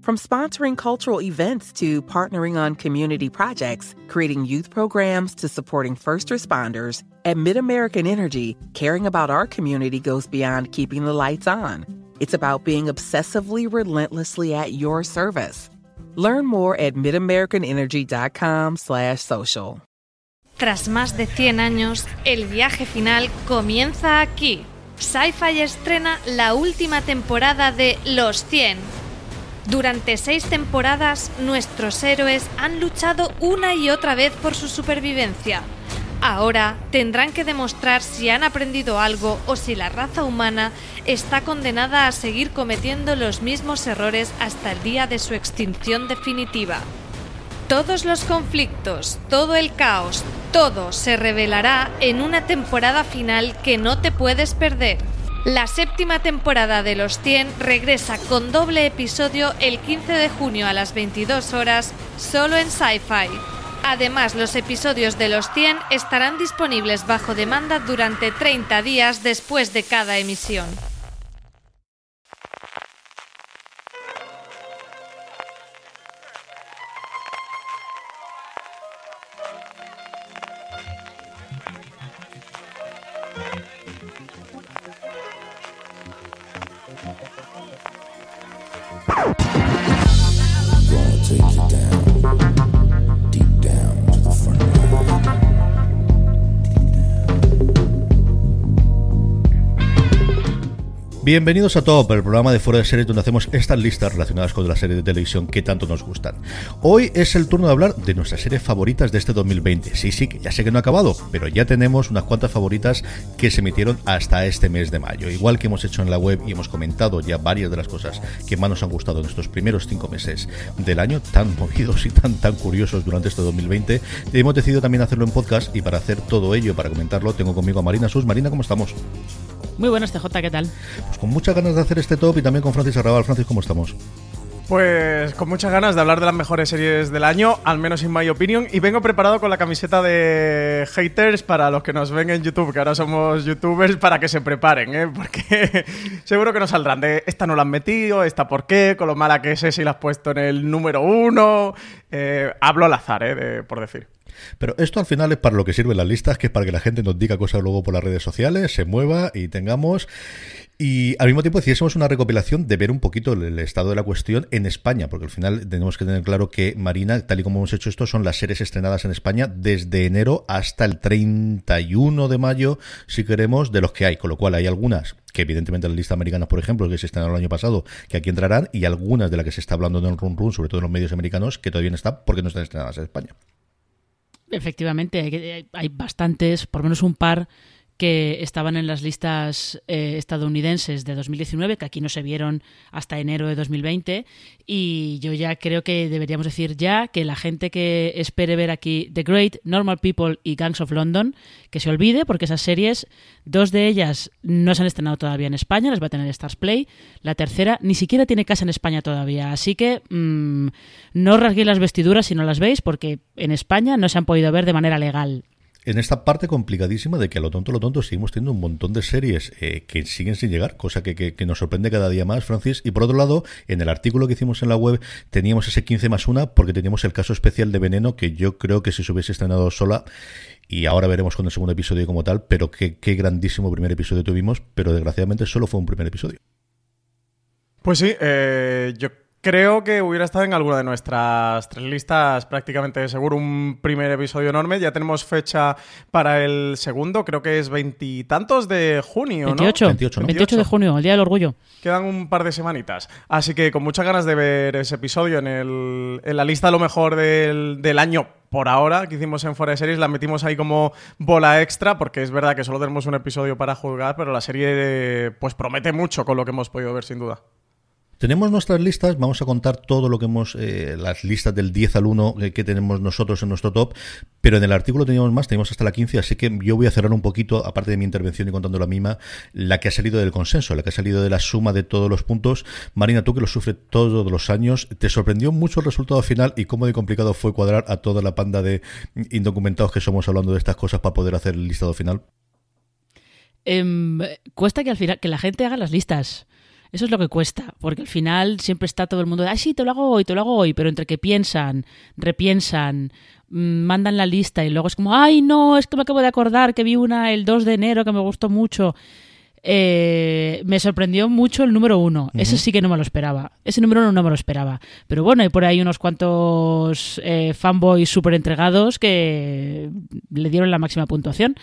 From sponsoring cultural events to partnering on community projects, creating youth programs to supporting first responders, at MidAmerican Energy, caring about our community goes beyond keeping the lights on. It's about being obsessively relentlessly at your service. Learn more at midamericanenergy.com/social. Tras más de 100 años, el viaje final comienza aquí. Sci-Fi estrena la última temporada de Los 100. Durante seis temporadas, nuestros héroes han luchado una y otra vez por su supervivencia. Ahora tendrán que demostrar si han aprendido algo o si la raza humana está condenada a seguir cometiendo los mismos errores hasta el día de su extinción definitiva. Todos los conflictos, todo el caos, todo se revelará en una temporada final que no te puedes perder. La séptima temporada de Los 100 regresa con doble episodio el 15 de junio a las 22 horas, solo en Sci-Fi. Además, los episodios de Los 100 estarán disponibles bajo demanda durante 30 días después de cada emisión. Bienvenidos a Top, el programa de Fuera de Series donde hacemos estas listas relacionadas con las series de televisión que tanto nos gustan. Hoy es el turno de hablar de nuestras series favoritas de este 2020. Sí, sí, ya sé que no ha acabado, pero ya tenemos unas cuantas favoritas que se emitieron hasta este mes de mayo. Igual que hemos hecho en la web y hemos comentado ya varias de las cosas que más nos han gustado en estos primeros cinco meses del año, tan movidos y tan, tan curiosos durante este 2020, hemos decidido también hacerlo en podcast y para hacer todo ello, para comentarlo, tengo conmigo a Marina Sus. Marina, ¿cómo estamos? Muy buenas, TJ, ¿qué tal? Pues con muchas ganas de hacer este top y también con Francis Arrabal. Francis, ¿cómo estamos? Pues con muchas ganas de hablar de las mejores series del año, al menos en my opinion, y vengo preparado con la camiseta de haters para los que nos ven en YouTube, que ahora somos youtubers, para que se preparen, ¿eh? porque seguro que nos saldrán de esta no la han metido, esta por qué, con lo mala que es si la has puesto en el número uno. Eh, hablo al azar, ¿eh? de- por decir. Pero esto al final es para lo que sirven las listas, que es para que la gente nos diga cosas luego por las redes sociales, se mueva y tengamos. Y al mismo tiempo hiciésemos una recopilación de ver un poquito el, estado de la cuestión en España, porque al final tenemos que tener claro que Marina, tal y como hemos hecho esto, son las series estrenadas en España desde enero hasta el 31 de mayo, si queremos, de los que hay. Con lo cual hay algunas que evidentemente la lista americana, por ejemplo, que se estrenaron el año pasado, que aquí entrarán, y algunas de las que se está hablando en el Run Run, sobre todo en los medios americanos, que todavía no están porque no están estrenadas en España. Efectivamente, hay, hay bastantes, por lo menos un par que estaban en las listas eh, estadounidenses de 2019, que aquí no se vieron hasta enero de 2020, y yo ya creo que deberíamos decir ya que la gente que espere ver aquí The Great, Normal People y Gangs of London, que se olvide, porque esas series, dos de ellas no se han estrenado todavía en España, las va a tener Stars Play, la tercera ni siquiera tiene casa en España todavía, así que mm, no rasguéis las vestiduras si no las veis, porque en España no se han podido ver de manera legal. En esta parte complicadísima de que a lo tonto, lo tonto, seguimos teniendo un montón de series eh, que siguen sin llegar, cosa que, que- nos sorprende cada día más, Francis. Y por otro lado, en el artículo que hicimos en la web teníamos ese 15 más 1 porque teníamos el caso especial de Veneno que yo creo que si se hubiese estrenado sola, y ahora veremos con el segundo episodio como tal, pero qué, qué grandísimo primer episodio tuvimos, pero desgraciadamente solo fue un primer episodio. Pues sí, eh, yo Creo que hubiera estado en alguna de nuestras tres listas prácticamente seguro un primer episodio enorme. Ya tenemos fecha para el segundo, creo que es veintitantos de junio, 28, ¿no? 28, ¿no? 28 de junio, el Día del Orgullo. Quedan un par de semanitas. Así que con muchas ganas de ver ese episodio en, el, en la lista a lo mejor del, del año por ahora que hicimos en Fuera de Series, la metimos ahí como bola extra, porque es verdad que solo tenemos un episodio para juzgar, pero la serie pues promete mucho con lo que hemos podido ver sin duda. Tenemos nuestras listas, vamos a contar todo lo que hemos, eh, las listas del 10 al 1 que, que tenemos nosotros en nuestro top, pero en el artículo teníamos más, teníamos hasta la 15, así que yo voy a cerrar un poquito, aparte de mi intervención y contando la misma, la que ha salido del consenso, la que ha salido de la suma de todos los puntos. Marina, tú que lo sufres todos los años, ¿te sorprendió mucho el resultado final y cómo de complicado fue cuadrar a toda la panda de indocumentados que somos hablando de estas cosas para poder hacer el listado final? Em, cuesta que al final que la gente haga las listas. Eso es lo que cuesta, porque al final siempre está todo el mundo de, ay, sí, te lo hago hoy, te lo hago hoy, pero entre que piensan, repiensan, mm, mandan la lista y luego es como, ay, no, es que me acabo de acordar que vi una el 2 de enero que me gustó mucho. Eh, me sorprendió mucho el número uno. Ese sí que no me lo esperaba. Ese número uno no me lo esperaba. Pero bueno, hay por ahí unos cuantos eh, fanboys súper entregados que le dieron la máxima puntuación.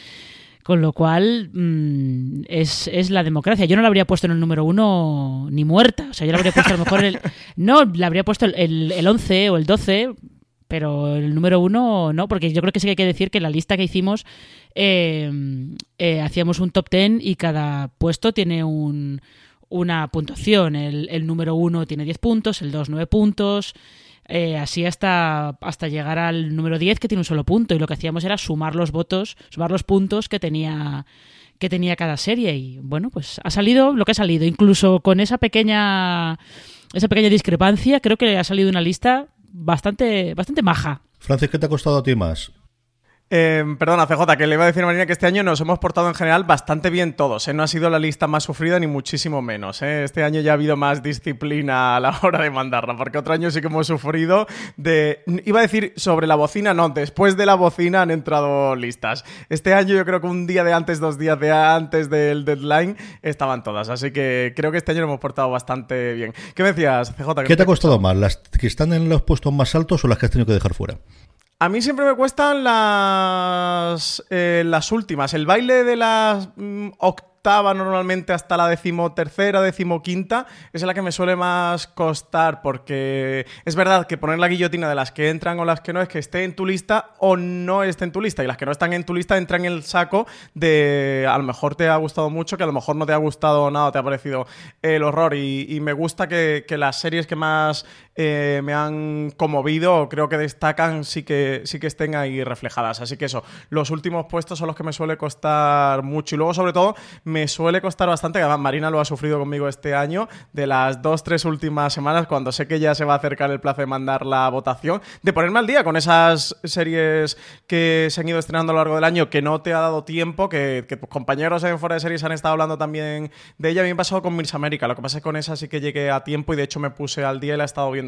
Con lo cual mm, es, es la democracia. Yo no la habría puesto en el número uno ni muerta. O sea, yo la habría puesto a lo mejor el. No, la habría puesto el, el, el 11 o el 12, pero el número uno no, porque yo creo que sí que hay que decir que la lista que hicimos eh, eh, hacíamos un top ten y cada puesto tiene un, una puntuación. El, el número uno tiene 10 puntos, el 2 9 puntos. Eh, así hasta, hasta llegar al número 10 que tiene un solo punto y lo que hacíamos era sumar los votos, sumar los puntos que tenía que tenía cada serie y bueno, pues ha salido lo que ha salido, incluso con esa pequeña esa pequeña discrepancia, creo que ha salido una lista bastante bastante maja. Francis, ¿qué te ha costado a ti más? Eh, perdona, CJ, que le iba a decir a Marina que este año nos hemos portado en general bastante bien todos. ¿eh? No ha sido la lista más sufrida ni muchísimo menos. ¿eh? Este año ya ha habido más disciplina a la hora de mandarla, porque otro año sí que hemos sufrido de... Iba a decir sobre la bocina, no, después de la bocina han entrado listas. Este año yo creo que un día de antes, dos días de antes del deadline estaban todas. Así que creo que este año lo hemos portado bastante bien. ¿Qué me decías, CJ? ¿Qué te ha costado más? ¿Las que están en los puestos más altos o las que has tenido que dejar fuera? A mí siempre me cuestan las, eh, las últimas. El baile de las mm, octava normalmente hasta la decimotercera, decimoquinta es la que me suele más costar porque es verdad que poner la guillotina de las que entran o las que no es que esté en tu lista o no esté en tu lista y las que no están en tu lista entran en el saco de a lo mejor te ha gustado mucho, que a lo mejor no te ha gustado nada, te ha parecido el horror y, me gusta que, que las series que más eh, me han conmovido, creo que destacan, sí que, sí que estén ahí reflejadas. Así que eso, los últimos puestos son los que me suele costar mucho. Y luego, sobre todo, me suele costar bastante, que además Marina lo ha sufrido conmigo este año, de las dos, tres últimas semanas, cuando sé que ya se va a acercar el plazo de mandar la votación, de ponerme al día con esas series que se han ido estrenando a lo largo del año, que no te ha dado tiempo, que, que tus compañeros en Fuera de Series han estado hablando también de ella. A mí me pasado con Miss América. Lo que pasa es que con esa sí que llegué a tiempo y de hecho me puse al día y la he estado viendo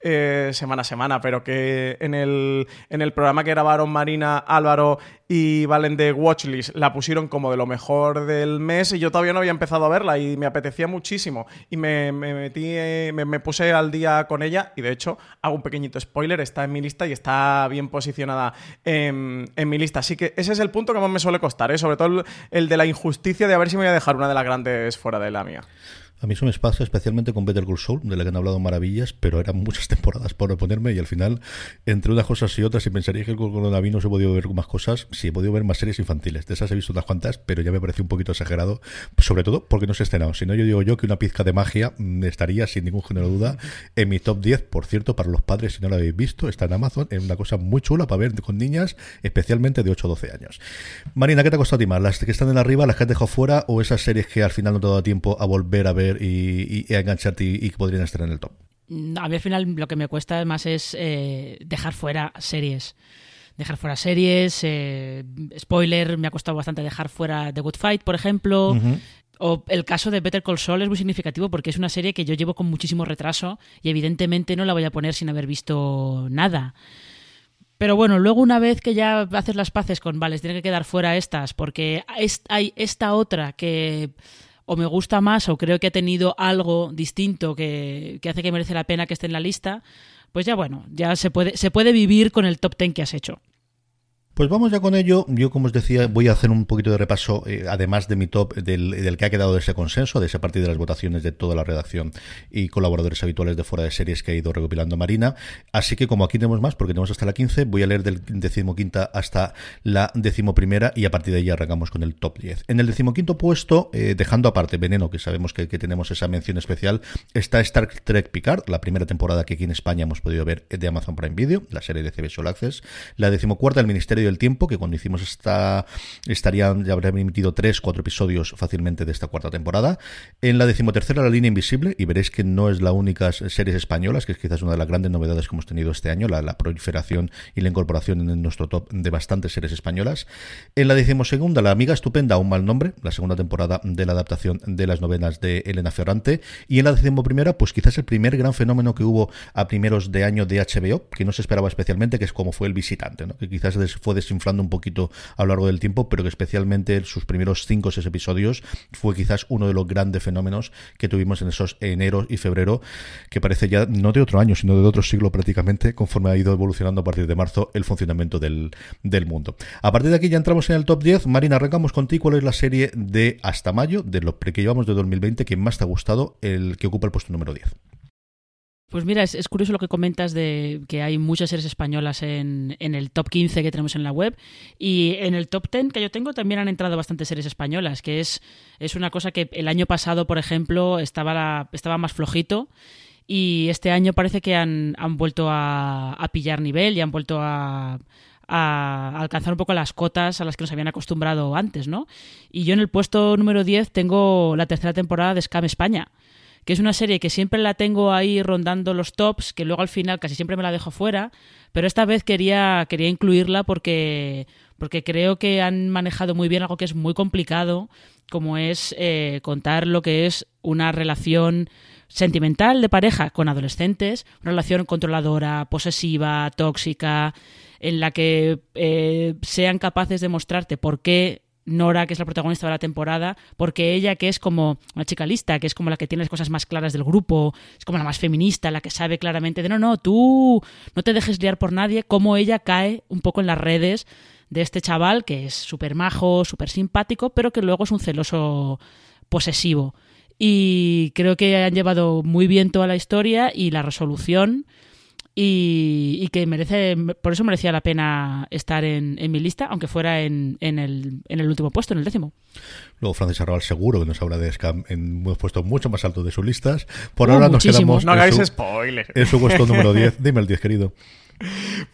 eh, semana a semana, pero que en el, en el programa que grabaron Marina, Álvaro y Valen de Watchlist la pusieron como de lo mejor del mes y yo todavía no había empezado a verla y me apetecía muchísimo y me, me metí, eh, me, puse al día con ella y de hecho hago un pequeñito spoiler, está en mi lista y está bien posicionada en, en mi lista. Así que ese es el punto que más me suele costar, ¿eh? sobre todo el, el de la injusticia de a ver si me voy a dejar una de las grandes fuera de la mía. A mí eso me pasa especialmente con Better Call Saul, de la que han hablado maravillas, pero eran muchas temporadas por ponerme y al final, entre unas cosas y otras, y pensaría que con coronavirus he podido ver más cosas, sí he podido ver más series infantiles. De esas he visto unas cuantas, pero ya me pareció un poquito exagerado, sobre todo porque no se ha estrenado. Si no, yo digo yo que una pizca de magia mm, estaría, sin ningún género de duda, en mi top 10. Por cierto, para los padres, si no lo habéis visto, está en Amazon, es una cosa muy chula para ver con niñas, especialmente de 8 o 12 años. Marina, ¿qué te ha costado a ti? ¿Las que están en arriba, las que has dejado fuera, o esas series que al final no te ha dado tiempo a volver a ver y, y y engancharte y, y que podrían estar en el top. A mí al final lo que me cuesta más es eh, dejar fuera series. Dejar fuera series, eh, spoiler, me ha costado bastante dejar fuera The Good Fight, por ejemplo. O el caso de Better Call Saul es muy significativo porque es una serie que yo llevo con muchísimo retraso y evidentemente no la voy a poner sin haber visto nada. Pero bueno, luego una vez que ya haces las paces con, vale, tienen que quedar fuera estas porque hay esta otra que o me gusta más o creo que ha tenido algo distinto que, que hace que merece la pena que esté en la lista, pues ya bueno, ya se puede, se puede vivir con el top 10 que has hecho. Pues vamos ya con ello. Yo, como os decía, voy a hacer un poquito de repaso, eh, además de mi top, del, que ha quedado de ese consenso, de esa parte de las votaciones de toda la redacción y colaboradores habituales de fuera de series que ha ido recopilando Marina. Así que, como aquí tenemos más, porque tenemos hasta la 15, voy a leer del decimoquinta hasta la decimoprimera y a partir de ahí arrancamos con el top 10. En el decimoquinto puesto, eh, dejando aparte Veneno, que sabemos que, tenemos esa mención especial, está Star Trek Picard, la primera temporada que aquí en España hemos podido ver de Amazon Prime Video, la serie de CBS All Access. La decimocuarta, El Ministerio del Tiempo, que cuando hicimos esta estarían ya habrían emitido tres, cuatro episodios fácilmente de esta cuarta temporada. En la decimotercera, La Línea Invisible, y veréis que no es la única series españolas, que es quizás una de las grandes novedades que hemos tenido este año, la, proliferación y la incorporación en nuestro top de bastantes series españolas. En la decimosegunda, La Amiga Estupenda, un mal nombre, la segunda temporada de la adaptación de las novenas de Elena Ferrante. Y en la decimoprimera, pues quizás el primer gran fenómeno que hubo a primeros de año de HBO, que no se esperaba especialmente, que es como fue El Visitante, que quizás fue desinflando un poquito a lo largo del tiempo, pero que especialmente sus primeros 5 o 6 episodios fue quizás uno de los grandes fenómenos que tuvimos en esos enero y febrero, que parece ya no de otro año, sino de otro siglo prácticamente, conforme ha ido evolucionando a partir de marzo el funcionamiento del, del mundo. A partir de aquí ya entramos en el top 10. Marina, arrancamos contigo. ¿Cuál es la serie de hasta mayo, de lo que llevamos de 2020, que más te ha gustado, el que ocupa el puesto número 10? Pues mira, es, es, curioso lo que comentas de que hay muchas series españolas en, en, el top 15 que tenemos en la web y en el top 10 que yo tengo también han entrado bastantes series españolas, que es, es una cosa que el año pasado, por ejemplo, estaba, la, estaba más flojito y este año parece que han, han vuelto a, a, pillar nivel y han vuelto a, a alcanzar un poco las cotas a las que nos habían acostumbrado antes, ¿no? Y yo en el puesto número 10 tengo la tercera temporada de Scam España que es una serie que siempre la tengo ahí rondando los tops, que luego al final casi siempre me la dejo fuera, pero esta vez quería, quería incluirla porque, porque creo que han manejado muy bien algo que es muy complicado, como es eh, contar lo que es una relación sentimental de pareja con adolescentes, una relación controladora, posesiva, tóxica, en la que eh, sean capaces de mostrarte por qué Nora, que es la protagonista de la temporada, porque ella, que es como una chica lista, que es como la que tiene las cosas más claras del grupo, es como la más feminista, la que sabe claramente de no, no, tú no te dejes liar por nadie, como ella cae un poco en las redes de este chaval que es súper majo, súper simpático, pero que luego es un celoso posesivo. Y creo que han llevado muy bien toda la historia y la resolución y, y, que merece, por eso merecía la pena estar en, en mi lista, aunque fuera en, en, el, en el último puesto, en el décimo. Luego Francis Arrabal seguro que nos habla de Scam en un puesto mucho más alto de sus listas. Por uh, ahora nos quedamos no hagáis en, su, spoiler. en su puesto número 10. Dime el 10, querido.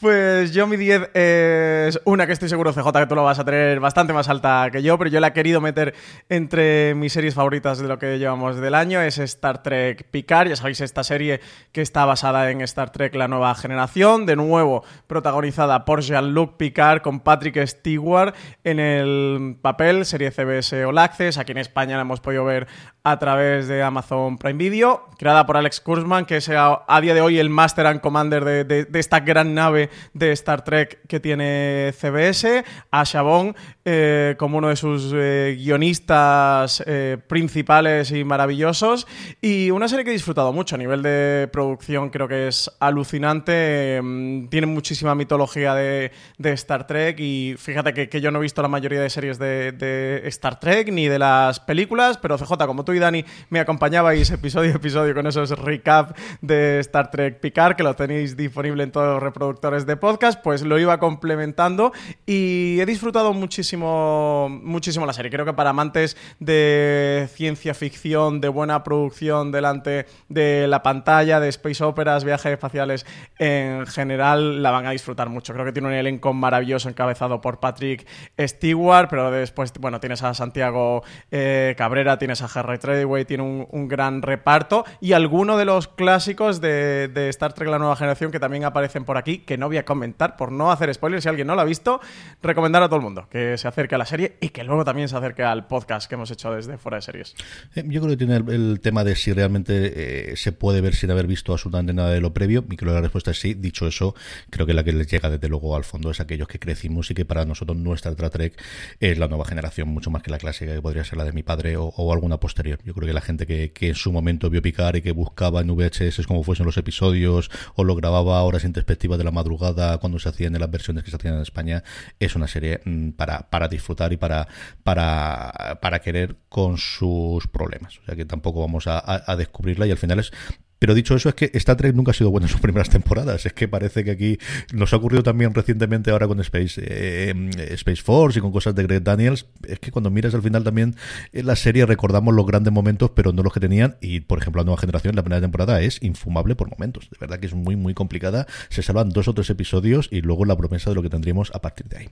Pues yo mi 10 es una que estoy seguro, CJ, que tú lo vas a tener bastante más alta que yo, pero yo la he querido meter entre mis series favoritas de lo que llevamos del año. Es Star Trek Picard, ya sabéis, esta serie que está basada en Star Trek La Nueva Generación, de nuevo protagonizada por Jean-Luc Picard con Patrick Stewart en el papel, serie CBS All Access. Aquí en España la hemos podido ver a través de Amazon Prime Video, creada por Alex Kurzman, que es a, día de hoy el Master and Commander de, de, de esta gran nave de Star Trek que tiene CBS, a Chabón eh, como uno de sus eh, guionistas eh, principales y maravillosos, y una serie que he disfrutado mucho a nivel de producción, creo que es alucinante, mm, tiene muchísima mitología de, Star Trek, y fíjate que, yo no he visto la mayoría de series de, de Star Trek ni de las películas, pero CJ, como tú y Dani me acompañabais episodio a episodio con esos recap de Star Trek Picard, que lo tenéis disponible en todos los reproductores de podcast, pues lo iba complementando y he disfrutado muchísimo, muchísimo la serie. Creo que para amantes de ciencia ficción, de buena producción delante de la pantalla, de space operas, viajes espaciales en general, la van a disfrutar mucho. Creo que tiene un elenco maravilloso encabezado por Patrick Stewart, pero después, bueno, tienes a Santiago eh, Cabrera, tienes a Harry Treadway, tiene un, gran reparto y alguno de los clásicos de, de Star Trek La Nueva Generación que también aparecen por aquí que no voy a comentar por no hacer spoilers. Si alguien no lo ha visto, recomendar a todo el mundo que se acerque a la serie y que luego también se acerque al podcast que hemos hecho desde fuera de series. Eh, Yo creo que tiene el, tema de si realmente eh, se puede ver sin haber visto absolutamente nada de lo previo. Y creo que la respuesta es sí. Dicho eso, creo que la que les llega desde luego al fondo es aquellos que crecimos y que para nosotros nuestra Star Trek es la nueva generación, mucho más que la clásica que podría ser la de mi padre o, alguna posterior. Yo creo que la gente que, en su momento vio picar y que buscaba en VHS como fuesen los episodios o lo grababa horas sin de la madrugada cuando se hacían en las versiones que se hacían en España, es una serie mm, para, para disfrutar y para, para, para querer con sus problemas. O sea que tampoco vamos a descubrirla y al final es pero dicho eso, es que Star Trek nunca ha sido buena en sus primeras temporadas. Es que parece que aquí nos ha ocurrido también recientemente ahora con Space, eh, Space Force y con cosas de Greg Daniels. Es que cuando miras al final también en la serie recordamos los grandes momentos, pero no los que tenían. Y por ejemplo, la nueva generación, la primera temporada es infumable por momentos. De verdad que es muy, muy complicada. Se salvan dos o tres episodios y luego la promesa de lo que tendríamos a partir de ahí.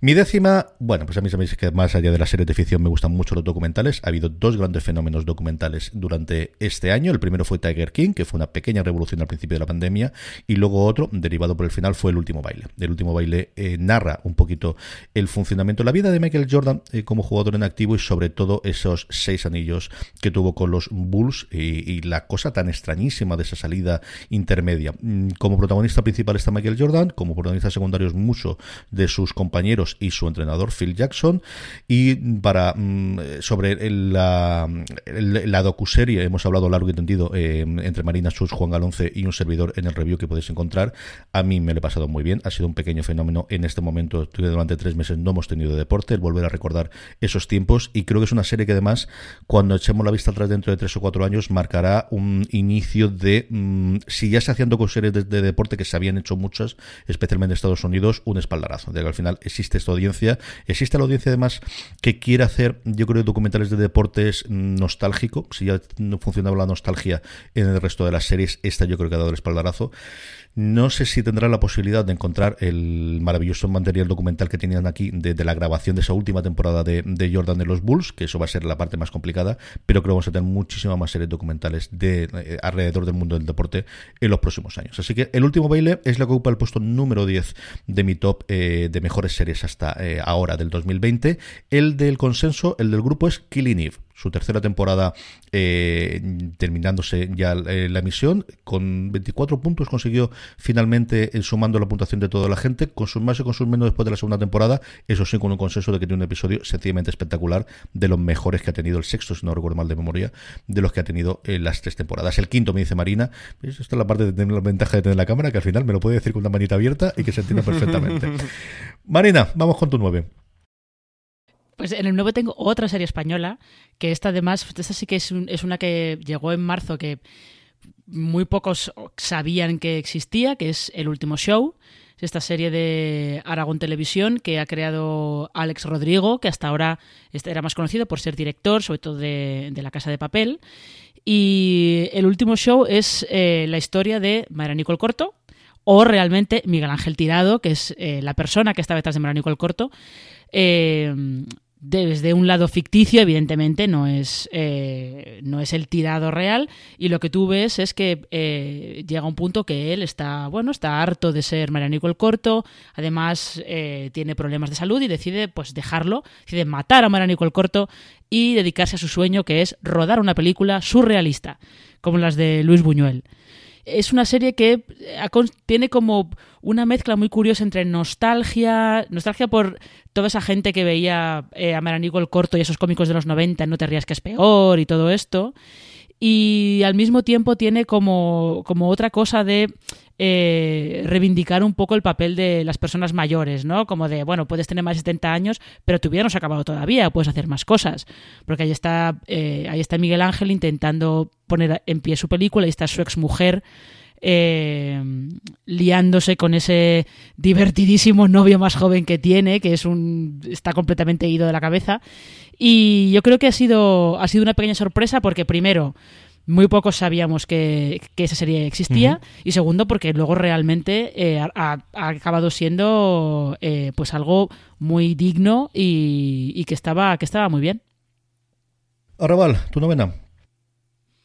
Mi décima, bueno, pues a mí sabéis que más allá de las series de ficción me gustan mucho los documentales. Ha habido dos grandes fenómenos documentales durante este año. El primero fue Tiger King, que fue una pequeña revolución al principio de la pandemia, y luego otro, derivado por el final, fue El último baile. El último baile eh, narra un poquito el funcionamiento, la vida de Michael Jordan eh, como jugador en activo y sobre todo esos seis anillos que tuvo con los Bulls y, la cosa tan extrañísima de esa salida intermedia. Mm, Como protagonista principal está Michael Jordan, como protagonistas secundarios mucho de sus compañeros y su entrenador Phil Jackson, y para mm, sobre la, la docuserie hemos hablado largo y tendido eh, entre Marina Sus, Juan Galonce y un servidor en el review que podéis encontrar. A mí me lo he pasado muy bien, ha sido un pequeño fenómeno en este momento, durante tres meses no hemos tenido deporte, el volver a recordar esos tiempos. Y creo que es una serie que además cuando echemos la vista atrás dentro de tres o cuatro años marcará un inicio de, mm, si ya se hacían docuseries de, de deporte que se habían hecho muchas, especialmente en Estados Unidos, un espaldarazo, de que al final existe esta audiencia, existe la audiencia además que quiere hacer, yo creo, documentales de deportes mm, nostálgico, si ya no funcionaba la nostalgia en el resto de las series, esta yo creo que ha dado el espaldarazo. No sé si tendrá la posibilidad de encontrar el maravilloso material documental que tenían aquí de, la grabación de esa última temporada de, de Jordan de los Bulls, que eso va a ser la parte más complicada, pero creo que vamos a tener muchísimas más series documentales de eh, alrededor del mundo del deporte en los próximos años. Así que el último baile es la que ocupa el puesto número 10 de mi top eh, de mejores series hasta eh, ahora del 2020. El del consenso, el del grupo es Killing Eve su tercera temporada eh, terminándose ya eh, la emisión. Con 24 puntos consiguió finalmente eh, sumando la puntuación de toda la gente, con sus más y con sus menos después de la segunda temporada. Eso sí, con un consenso de que tiene un episodio sencillamente espectacular, de los mejores que ha tenido el sexto, si no recuerdo mal de memoria, de los que ha tenido en las tres temporadas. El quinto, me dice Marina, esta es la parte de tener la ventaja de tener la cámara, que al final me lo puede decir con una manita abierta y que se entienda perfectamente. Marina, vamos con tu nueve. Pues en el 9 tengo otra serie española, que esta además, esta sí que es, un- es una que llegó en marzo, que muy pocos sabían que existía, que es El Último Show. Es esta serie de Aragón Televisión que ha creado Alex Rodrigo, que hasta ahora este era más conocido por ser director, sobre todo de, de La Casa de Papel. Y El Último Show es eh, la historia de Mayra Nicole Corto, o realmente Miguel Ángel Tirado, que es eh, la persona que está detrás de Mayra Nicole Corto, eh, desde un lado ficticio, evidentemente, no es, eh, no es el tirado real, y lo que tú ves es que eh, llega un punto que él está, bueno, está harto de ser Marianico el Corto, además eh, tiene problemas de salud y decide pues dejarlo, decide matar a Marianico el Corto y dedicarse a su sueño que es rodar una película surrealista, como las de Luis Buñuel es una serie que con- tiene como una mezcla muy curiosa entre nostalgia, nostalgia por toda esa gente que veía eh, a Maranico el corto y esos cómicos de los 90, No te rías que es peor y todo esto, y al mismo tiempo tiene como, como otra cosa de eh, reivindicar un poco el papel de las personas mayores, ¿no? Como de, bueno, puedes tener más de 70 años, pero tu vida acabado todavía, puedes hacer más cosas. Porque ahí está, eh, ahí está Miguel Ángel intentando poner en pie su película y está su exmujer eh, liándose con ese divertidísimo novio más joven que tiene, que es un está completamente ido de la cabeza. Y yo creo que ha sido, ha sido una pequeña sorpresa porque primero muy pocos sabíamos que, que esa serie existía y segundo porque luego realmente eh, ha, ha- ha acabado siendo eh, pues algo muy digno y, y que estaba que estaba muy bien. Arrabal, tu novena.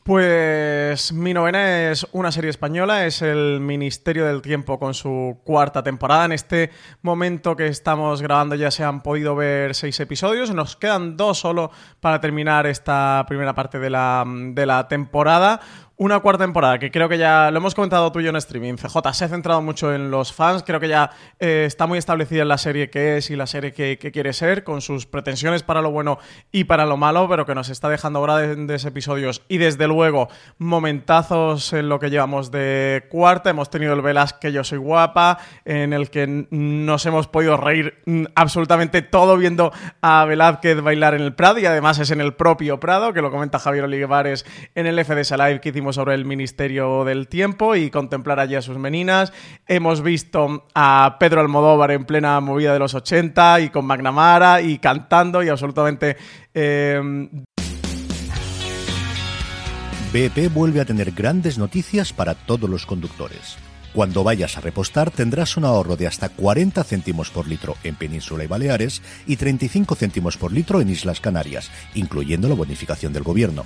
Pues mi novena es una serie española, es el Ministerio del Tiempo con su cuarta temporada. En este momento que estamos grabando ya se han podido ver seis episodios, nos quedan dos solo para terminar esta primera parte de la, de la temporada una cuarta temporada que creo que ya lo hemos comentado tú y yo en streaming. CJ se ha centrado mucho en los fans, creo que ya eh, está muy establecida en la serie que es y la serie que, quiere ser, con sus pretensiones para lo bueno y para lo malo, pero que nos está dejando grandes episodios y desde luego momentazos en lo que llevamos de cuarta. Hemos tenido el Velas que yo soy guapa, en el que nos hemos podido reír absolutamente todo viendo a Velázquez bailar en el Prado y además es en el propio Prado, que lo comenta Javier Olivares en el FDS Live que hicimos sobre el Ministerio del Tiempo y contemplar allí a sus meninas. Hemos visto a Pedro Almodóvar en plena movida de los 80 y con McNamara y cantando y absolutamente... Eh... BP vuelve a tener grandes noticias para todos los conductores. Cuando vayas a repostar tendrás un ahorro de hasta 40 céntimos por litro en Península y Baleares y 35 céntimos por litro en Islas Canarias, incluyendo la bonificación del gobierno.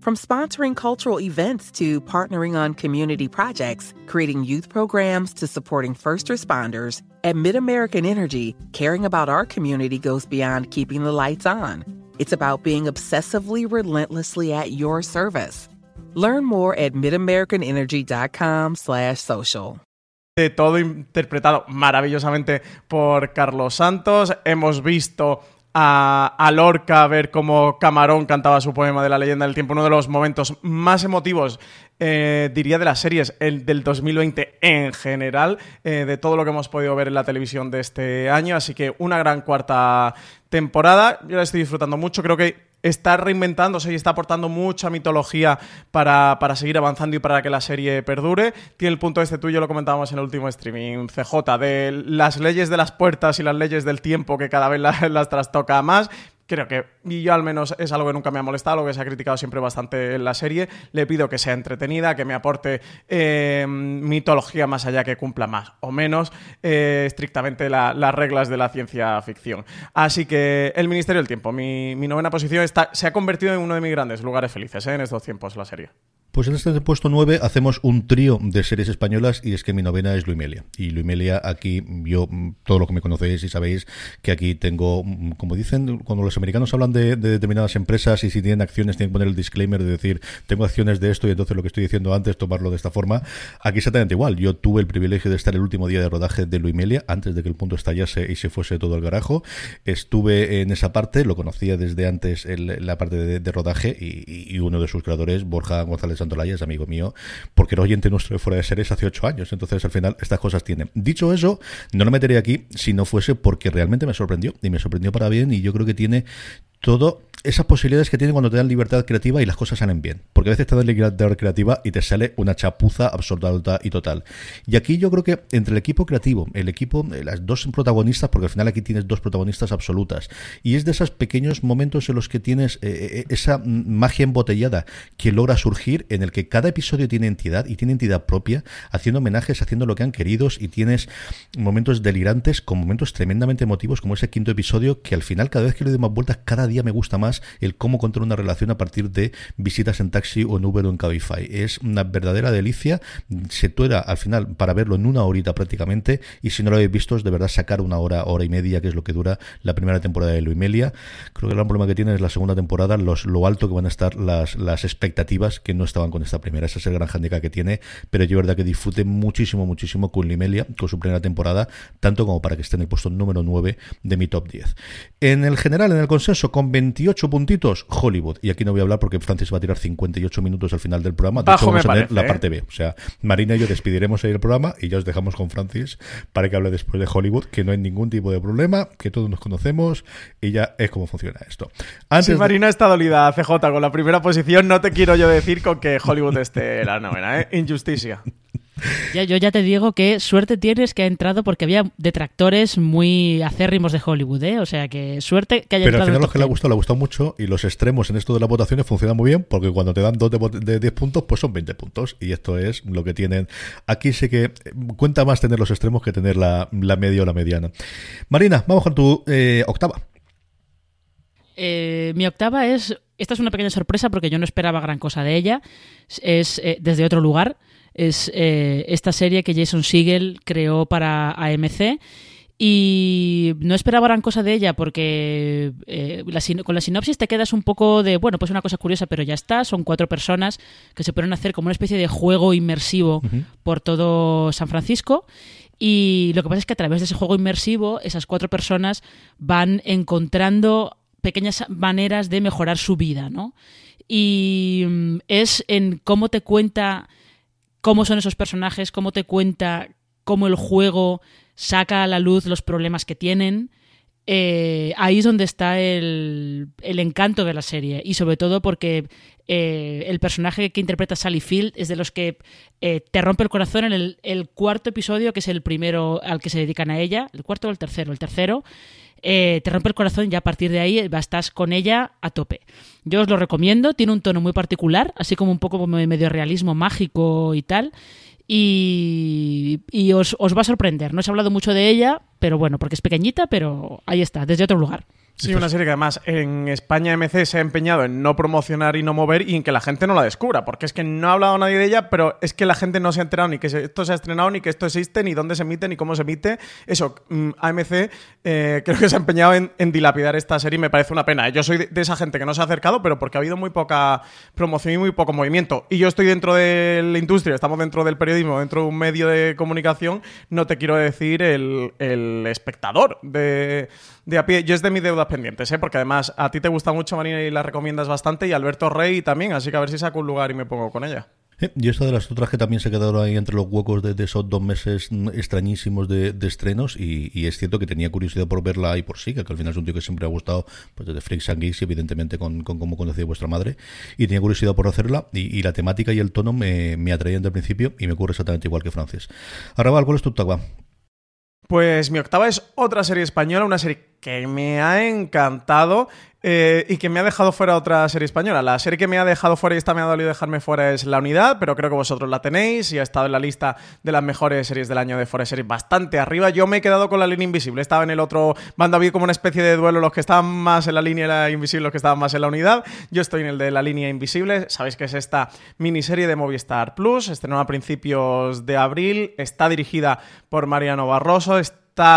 From sponsoring cultural events to partnering on community projects, creating youth programs to supporting first responders, at MidAmerican Energy, caring about our community goes beyond keeping the lights on. It's about being obsessively relentlessly at your service. Learn more at midamericanenergy.com slash social. De todo interpretado maravillosamente por Carlos Santos. Hemos visto a, Lorca a ver cómo Camarón cantaba su poema de la leyenda del tiempo, uno de los momentos más emotivos, eh, diría, de las series el, del 2020 en general, eh, de todo lo que hemos podido ver en la televisión de este año. Así que una gran cuarta temporada. Yo la estoy disfrutando mucho. Creo que está reinventándose y está aportando mucha mitología para, seguir avanzando y para que la serie perdure. Tiene el punto este tuyo, lo comentábamos en el último streaming, CJ, de las leyes de las puertas y las leyes del tiempo que cada vez las trastoca más creo que, y yo al menos es algo que nunca me ha molestado, lo que se ha criticado siempre bastante en la serie. Le pido que sea entretenida, que me aporte eh, mitología más allá que cumpla más o menos eh, estrictamente las reglas de la ciencia ficción. Así que el Ministerio del Tiempo, mi, novena posición, está, se ha convertido en uno de mis grandes lugares felices eh, en estos tiempos la serie. Pues en este puesto 9 hacemos un trío de series españolas y es que mi novena es Luimelia. Y Luimelia aquí, yo, todo lo que me conocéis y sabéis que aquí tengo, como dicen, cuando los americanos hablan de, determinadas empresas y si tienen acciones tienen que poner el disclaimer de decir, tengo acciones de esto y entonces lo que estoy diciendo antes tomarlo de esta forma. Aquí exactamente igual. Yo tuve el privilegio de estar el último día de rodaje de Luimelia antes de que el punto estallase y se fuese todo el garajo. Estuve en esa parte, lo conocía desde antes en la parte de, rodaje y, uno de sus creadores, Borja González Santolaya es amigo mío, porque era oyente nuestro de fuera de series hace ocho años. Entonces, al final, estas cosas tienen. Dicho eso, no lo metería aquí si no fuese porque realmente me sorprendió. Y me sorprendió para bien. Y yo creo que tiene todo esas posibilidades que tiene cuando te dan libertad creativa y las cosas salen bien. Porque a veces te dan libertad creativa y te sale una chapuza absoluta y total. Y aquí yo creo que entre el equipo creativo, el equipo, eh, las dos protagonistas, porque al final aquí tienes dos protagonistas absolutas, y es de esos pequeños momentos en los que tienes eh, eh, esa magia embotellada que logra surgir, en el que cada episodio tiene entidad y tiene entidad propia, haciendo homenajes, haciendo lo que han querido, y tienes momentos delirantes con momentos tremendamente emotivos, como ese quinto episodio, que al final, cada vez que le doy más vueltas, cada día me gusta más el cómo contar una relación a partir de visitas en taxi o en Uber o en Cabify. Es una verdadera delicia. Se tuera al final para verlo en una horita prácticamente y si no lo habéis visto es de verdad sacar una hora, hora y media, que es lo que dura la primera temporada de Luimelia. Creo que el gran problema que tiene es la segunda temporada, los, lo alto que van a estar las, las expectativas que no estaban con esta primera. Ese es el gran handicap que tiene, pero yo verdad que disfrute muchísimo, muchísimo con Luimelia, con su primera temporada, tanto como para que esté en el puesto número 9 de mi top 10. En el general, en el consenso, con 28 58 puntitos, Hollywood. Y aquí no voy a hablar porque Francis va a tirar 58 minutos al final del programa. De Bajo hecho, vamos me a tener la ¿eh? parte B. O sea, Marina y yo despediremos ahí el programa y ya os dejamos con Francis para que hable después de Hollywood, que no hay ningún tipo de problema, que todos nos conocemos y ya es como funciona esto. Antes Si de- Marina está dolida, CJ, con la primera posición, no te quiero yo decir con que Hollywood esté la novena, ¿eh? Injusticia. Ya, yo ya te digo que suerte tienes que ha entrado porque había detractores muy acérrimos de Hollywood, ¿eh? O sea que suerte que haya Pero al entrado. final en lo top que le ha 10. gustado, le ha gustado mucho y los extremos en esto de las votaciones funcionan muy bien porque cuando te dan dos de, de 10 puntos, pues son 20 puntos y esto es lo que tienen. Aquí sí que eh, cuenta más tener los extremos que tener la, la media o la mediana. Marina, vamos con tu eh, octava. Eh, mi octava es. Esta es una pequeña sorpresa porque yo no esperaba gran cosa de ella. Es eh, desde otro lugar. Es eh, esta serie que Jason Siegel creó para AMC. Y no esperaba gran cosa de ella porque eh, la con la sinopsis te quedas un poco de, bueno, pues una cosa curiosa, pero ya está. Son cuatro personas que se ponen a hacer como una especie de juego inmersivo por todo San Francisco. Y lo que pasa es que a través de ese juego inmersivo, esas cuatro personas van encontrando pequeñas maneras de mejorar su vida, ¿no? Y mm, es en cómo te cuenta cómo son esos personajes, cómo te cuenta cómo el juego saca a la luz los problemas que tienen. Eh, ahí es donde está el, el encanto de la serie y sobre todo porque eh, el personaje que interpreta Sally Field es de los que eh, te rompe el corazón en el, el cuarto episodio, que es el primero al que se dedican a ella, el cuarto o el tercero, el tercero, eh, te rompe el corazón ya a partir de ahí eh, estás con ella a tope. Yo os lo recomiendo, tiene un tono muy particular, así como un poco de medio realismo mágico y tal. Y, y os, os va a sorprender. No os he hablado mucho de ella, pero bueno, porque es pequeñita, pero ahí está, desde otro lugar. Sí, una serie que además en España MC se ha empeñado en no promocionar y no mover y en que la gente no la descubra, porque es que no ha hablado nadie de ella, pero es que la gente no se ha enterado ni que esto se ha estrenado, ni que esto existe, ni dónde se emite, ni cómo se emite. Eso, mm, AMC eh, creo que se ha empeñado en, dilapidar esta serie y me parece una pena. Yo soy de, esa gente que no se ha acercado, pero porque ha habido muy poca promoción y muy poco movimiento. Y yo estoy dentro de la industria, estamos dentro del periodismo, dentro de un medio de comunicación, no te quiero decir el espectador de, de a pie. Yo es de mis deudas pendientes, ¿eh? porque además a ti te gusta mucho, Marina, y la recomiendas bastante, y Alberto Rey también, así que a ver si saco un lugar y me pongo con ella. Eh, Y esta de las otras que también se quedaron ahí entre los huecos de, de esos dos meses mm, extrañísimos de, de estrenos y, y es cierto que tenía curiosidad por verla y por sí, que al final es un tío que siempre ha gustado pues desde Freaks and Geeks y evidentemente con, con cómo conocía vuestra madre y tenía curiosidad por hacerla y, y la temática y el tono me, me atraían desde el principio y me ocurre exactamente igual que Francis. Arrabal, ¿cuál es tu octava? Pues mi octava es otra serie española, una serie que me ha encantado eh, y que me ha dejado fuera otra serie española. La serie que me ha dejado fuera y esta me ha dolido dejarme fuera es La Unidad, pero creo que vosotros la tenéis y ha estado en la lista de las mejores series del año de Forest Series bastante arriba. Yo me he quedado con La Línea Invisible, estaba en el otro bando, había como una especie de duelo, los que estaban más en la línea invisible, los que estaban más en la unidad. Yo estoy en el de La Línea Invisible, sabéis que es esta miniserie de Movistar Plus, estrenó a principios de abril, está dirigida por Mariano Barroso,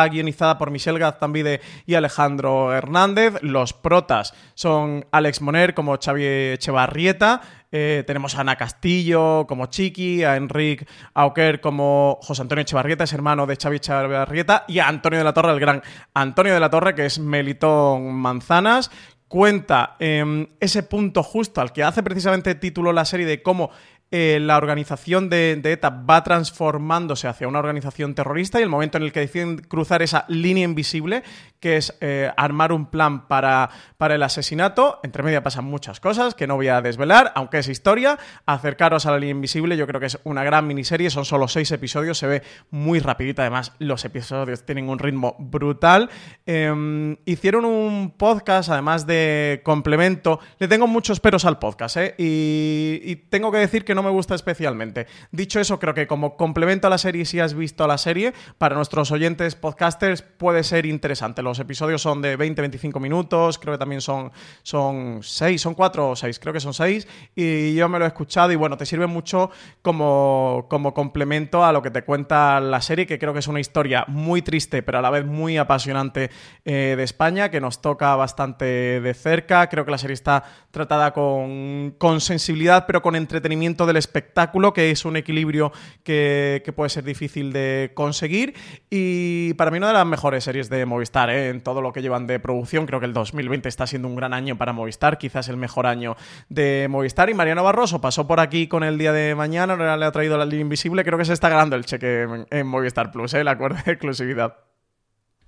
guionizada por Michelle Gaztambide y Alejandro Hernández. Los protas son Alex Moner como Xavi Echevarrieta. eh, tenemos a Ana Castillo como Chiqui, a Enric Auquer como José Antonio Echevarrieta, es hermano de Xavi Echevarrieta, y a Antonio de la Torre, el gran Antonio de la Torre, que es Melitón Manzanas. Cuenta eh, ese punto justo al que hace precisamente título la serie de cómo eh, la organización de, ETA va transformándose hacia una organización terrorista y el momento en el que deciden cruzar esa línea invisible, que es eh, armar un plan para, para el asesinato. Entre media pasan muchas cosas que no voy a desvelar, aunque es historia. Acercaros a la línea invisible, yo creo que es una gran miniserie, son solo seis episodios, se ve muy rapidita, además los episodios tienen un ritmo brutal. Eh, hicieron un podcast, además de complemento, le tengo muchos peros al podcast, ¿eh? y, y tengo que decir que no me gusta especialmente. Dicho eso, creo que como complemento a la serie, si has visto la serie, para nuestros oyentes podcasters puede ser interesante. Los episodios son de 20-25 minutos, creo que también son, son 6, son 4 o 6, creo que son 6, y yo me lo he escuchado y bueno, te sirve mucho como, como complemento a lo que te cuenta la serie, que creo que es una historia muy triste, pero a la vez muy apasionante eh, de España, que nos toca bastante de cerca. Creo que la serie está tratada con, con sensibilidad, pero con entretenimiento del espectáculo, que es un equilibrio que, puede ser difícil de conseguir. Y para mí una de las mejores series de Movistar, ¿eh? en todo lo que llevan de producción. Creo que el 2020 está siendo un gran año para Movistar, quizás el mejor año de Movistar. Y Mariano Barroso pasó por aquí con el día de mañana, le ha traído la línea invisible. Creo que se está ganando el cheque en, en Movistar Plus, ¿eh? el acuerdo de exclusividad.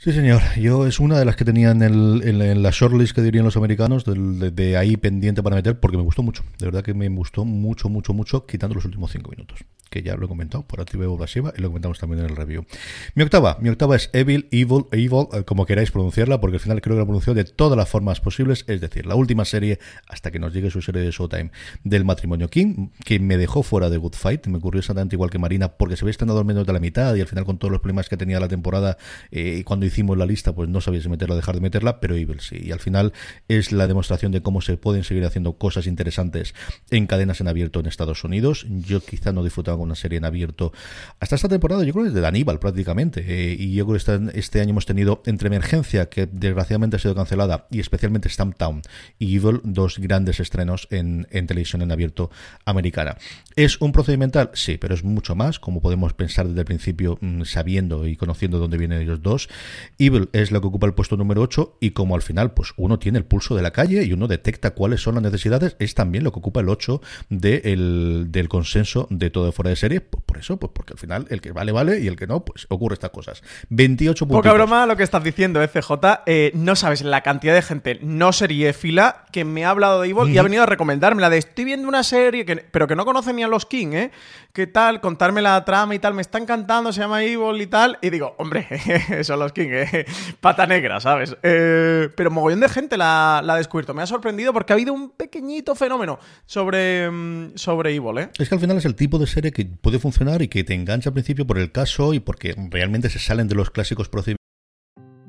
Sí, señor. Yo es una de las que tenía en, el, en, la shortlist que dirían los americanos, de ahí pendiente para meter, porque me gustó mucho. De verdad que me gustó mucho, mucho, mucho, quitando los últimos cinco minutos. Que ya lo he comentado por activa y y lo comentamos también en el review. Mi octava, mi octava es Evil, Evil, Evil, eh, como queráis pronunciarla, porque al final creo que la pronunció de todas las formas posibles. Es decir, la última serie, hasta que nos llegue su serie de Showtime, del matrimonio King, que me dejó fuera de Good Fight. Me ocurrió exactamente igual que Marina, porque se había estrenado al menos de la mitad y al final con todos los problemas que tenía la temporada, eh, cuando hicimos la lista, pues no sabía si meterla o dejar de meterla, pero Evil sí. Y al final es la demostración de cómo se pueden seguir haciendo cosas interesantes en cadenas en abierto en Estados Unidos. Yo quizá no disfrutaba con una serie en abierto hasta esta temporada, yo creo que desde Aníbal prácticamente. Eh, y yo creo que este, año hemos tenido entre Emergencia, que desgraciadamente ha sido cancelada, y especialmente Stamptown y Evil, dos grandes estrenos en, televisión en abierto americana. ¿Es un procedimental? Sí, pero es mucho más, como podemos pensar desde el principio, mm, sabiendo y conociendo dónde vienen ellos dos. Evil es la que ocupa el puesto número 8 y como al final pues uno tiene el pulso de la calle y uno detecta cuáles son las necesidades, es también lo que ocupa el 8 de el- del consenso de todo fuera de serie. Pues por eso, pues porque al final el que vale, vale y el que no, pues ocurre estas cosas. 28 puntos. Poca broma lo que estás diciendo, eh, CJ. Eh, no sabes la cantidad de gente no seriéfila que me ha hablado de Evil y ha venido a recomendarme la de estoy viendo una serie, que, pero que no conoce ni a los King, ¿eh? ¿Qué tal? Contarme la trama y tal. Me está encantando, se llama Evil y tal. Y digo, hombre, son los King, ¿eh? Pata negra, ¿sabes? Eh, pero mogollón de gente la, la ha descubierto. Me ha sorprendido porque ha habido un pequeñito fenómeno sobre, mm, sobre Evil, ¿eh? Es que al final es el tipo de serie que puede funcionar y que te engancha al principio por el caso y porque realmente se salen de los clásicos procedimientos.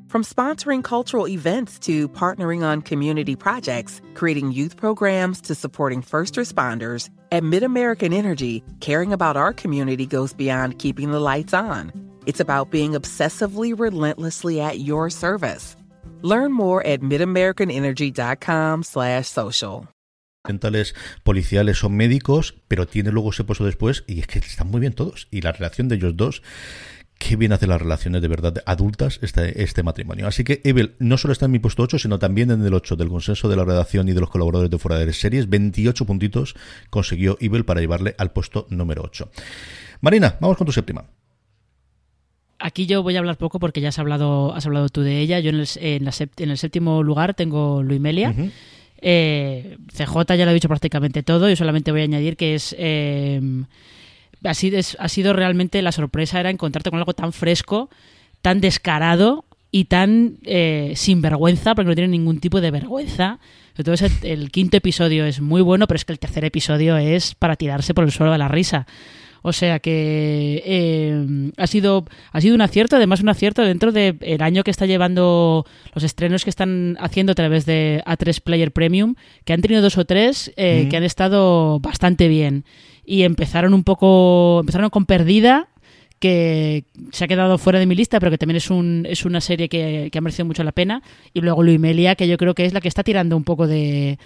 From sponsoring cultural events to partnering on community projects, creating youth programs to supporting first responders, at MidAmerican Energy, caring about our community goes beyond keeping the lights on. It's about being obsessively relentlessly at your service. Learn more at midamericanenergy.com slash social. Policiales son médicos, pero tiene luego ese pozo después y es que están muy bien todos. Y la relación de ellos dos, qué bien hace las relaciones de verdad adultas este, este matrimonio. Así que Evil no solo está en mi puesto 8, sino también en el 8 del consenso de la redacción y de los colaboradores de fuera de series. 28 puntitos consiguió Evil para llevarle al puesto número 8. Marina, vamos con tu séptima. Aquí yo voy a hablar poco porque ya has hablado, has hablado tú de ella. Yo en el, en la sept- en el séptimo lugar tengo Luimelia. Ujú. Eh, CJ ya lo ha dicho prácticamente todo. Yo solamente voy a añadir que es, eh, ha, sido, es- ha sido realmente la sorpresa era encontrarte con algo tan fresco, tan descarado y tan eh, sin vergüenza, porque no tiene ningún tipo de vergüenza. El quinto episodio es muy bueno, pero es que el tercer episodio es para tirarse por el suelo de la risa. O sea que eh, ha sido ha sido un acierto, además un acierto dentro del año que está llevando los estrenos que están haciendo a través de A3 Player Premium, que han tenido dos o tres eh, Mm. que han estado bastante bien. Y empezaron un poco, empezaron con Perdida, que se ha quedado fuera de mi lista, pero que también es, un, es una serie que, que ha merecido mucho la pena. Y luego Luimelia, que yo creo que es la que está tirando un poco de,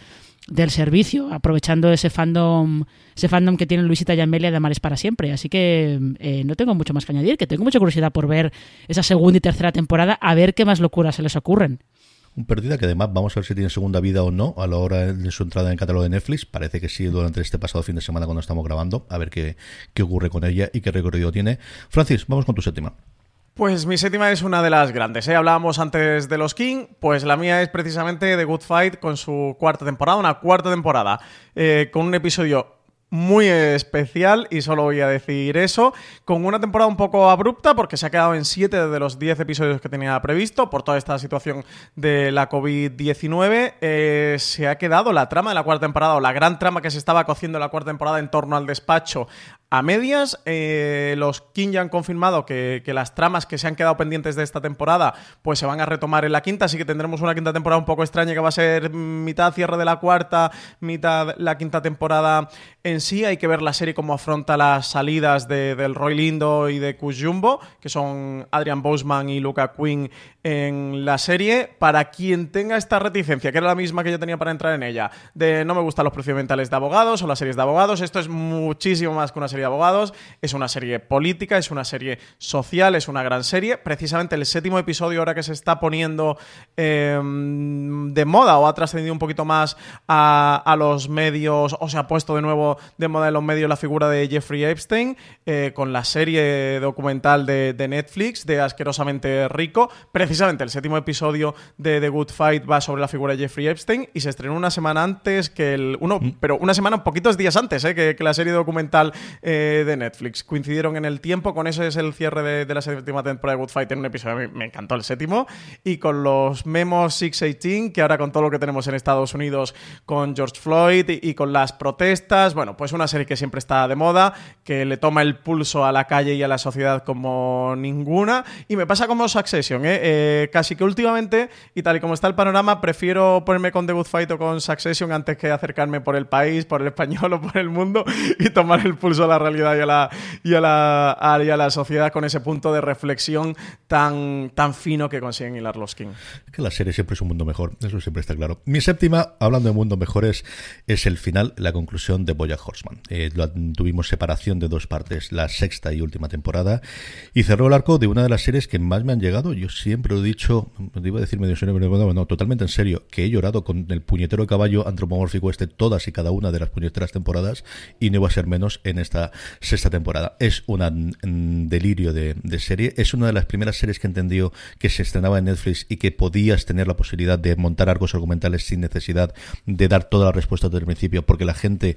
del servicio, aprovechando ese fandom, ese fandom que tiene Luisita y Amelia de Amares para siempre. Así que eh, no tengo mucho más que añadir, que tengo mucha curiosidad por ver esa segunda y tercera temporada, a ver qué más locuras se les ocurren. Un perdida que además vamos a ver si tiene segunda vida o no a la hora de su entrada en el catálogo de Netflix. Parece que sí durante este pasado fin de semana cuando estamos grabando. A ver qué, qué ocurre con ella y qué recorrido tiene. Francis, vamos con tu séptima. Pues mi séptima es una de las grandes. ¿eh? Hablábamos antes de los King, pues la mía es precisamente The Good Fight con su cuarta temporada, una cuarta temporada, eh, con un episodio muy especial y solo voy a decir eso, con una temporada un poco abrupta porque se ha quedado en 7 de los 10 episodios que tenía previsto por toda esta situación de la COVID-19. eh, se ha quedado la trama de la cuarta temporada o la gran trama que se estaba cociendo en la cuarta temporada en torno al despacho a medias. Eh, los King ya han confirmado que, las tramas que se han quedado pendientes de esta temporada pues se van a retomar en la quinta, así que tendremos una quinta temporada un poco extraña que va a ser mitad cierre de la cuarta, mitad la quinta temporada en sí. Hay que ver la serie cómo afronta las salidas de- del Roy Lindo y de Kush Jumbo, que son Adrian Boseman y Luca Quinn en la serie. Para quien tenga esta reticencia, que era la misma que yo tenía para entrar en ella, de no me gustan los procedimentales de abogados o las series de abogados, esto es muchísimo más que una serie de abogados, es una serie política, es una serie social, es una gran serie. Precisamente el séptimo episodio, ahora que se está poniendo eh, de moda o ha trascendido un poquito más a, los medios, o se ha puesto de nuevo de moda en los medios la figura de Jeffrey Epstein, eh, con la serie documental de, de, Netflix, de Asquerosamente Rico. Precisamente el séptimo episodio de The Good Fight va sobre la figura de Jeffrey Epstein y se estrenó una semana antes que el. Uno, mm. pero una semana, poquitos días antes eh, que, que, la serie documental eh, de Netflix. Coincidieron en el tiempo, con eso es el cierre de, de la séptima temporada de Good Fight en un episodio. Me, me encantó el séptimo. Y con los memos 618, que ahora con todo lo que tenemos en Estados Unidos con George Floyd y, y, con las protestas, bueno, pues una serie que siempre está de moda, que le toma el pulso a la calle y a la sociedad como ninguna. Y me pasa como Succession, ¿eh? Eh, casi que últimamente, y tal y como está el panorama, prefiero ponerme con The Good Fight o con Succession antes que acercarme por el país, por el español o por el mundo y tomar el pulso a la realidad y a la, y a la, y a la sociedad con ese punto de reflexión tan, tan fino que consiguen hilar los King. Que la serie siempre es un mundo mejor, eso siempre está claro. Mi séptima, hablando de mundo mejores, es el final, la conclusión de Boya Horseman. Eh, tuvimos separación de dos partes, la sexta y última temporada, y cerró el arco de una de las series que más me han llegado. Yo siempre he dicho, iba a decir medio serio, pero no, totalmente en serio, que he llorado con el puñetero caballo antropomórfico este todas y cada una de las puñeteras temporadas, y no iba a ser menos en esta sexta temporada. Es un delirio de, de serie, es una de las primeras series que entendió que se estrenaba en Netflix y que podías tener la posibilidad de montar arcos argumentales sin necesidad de dar toda la respuesta desde el principio, porque la gente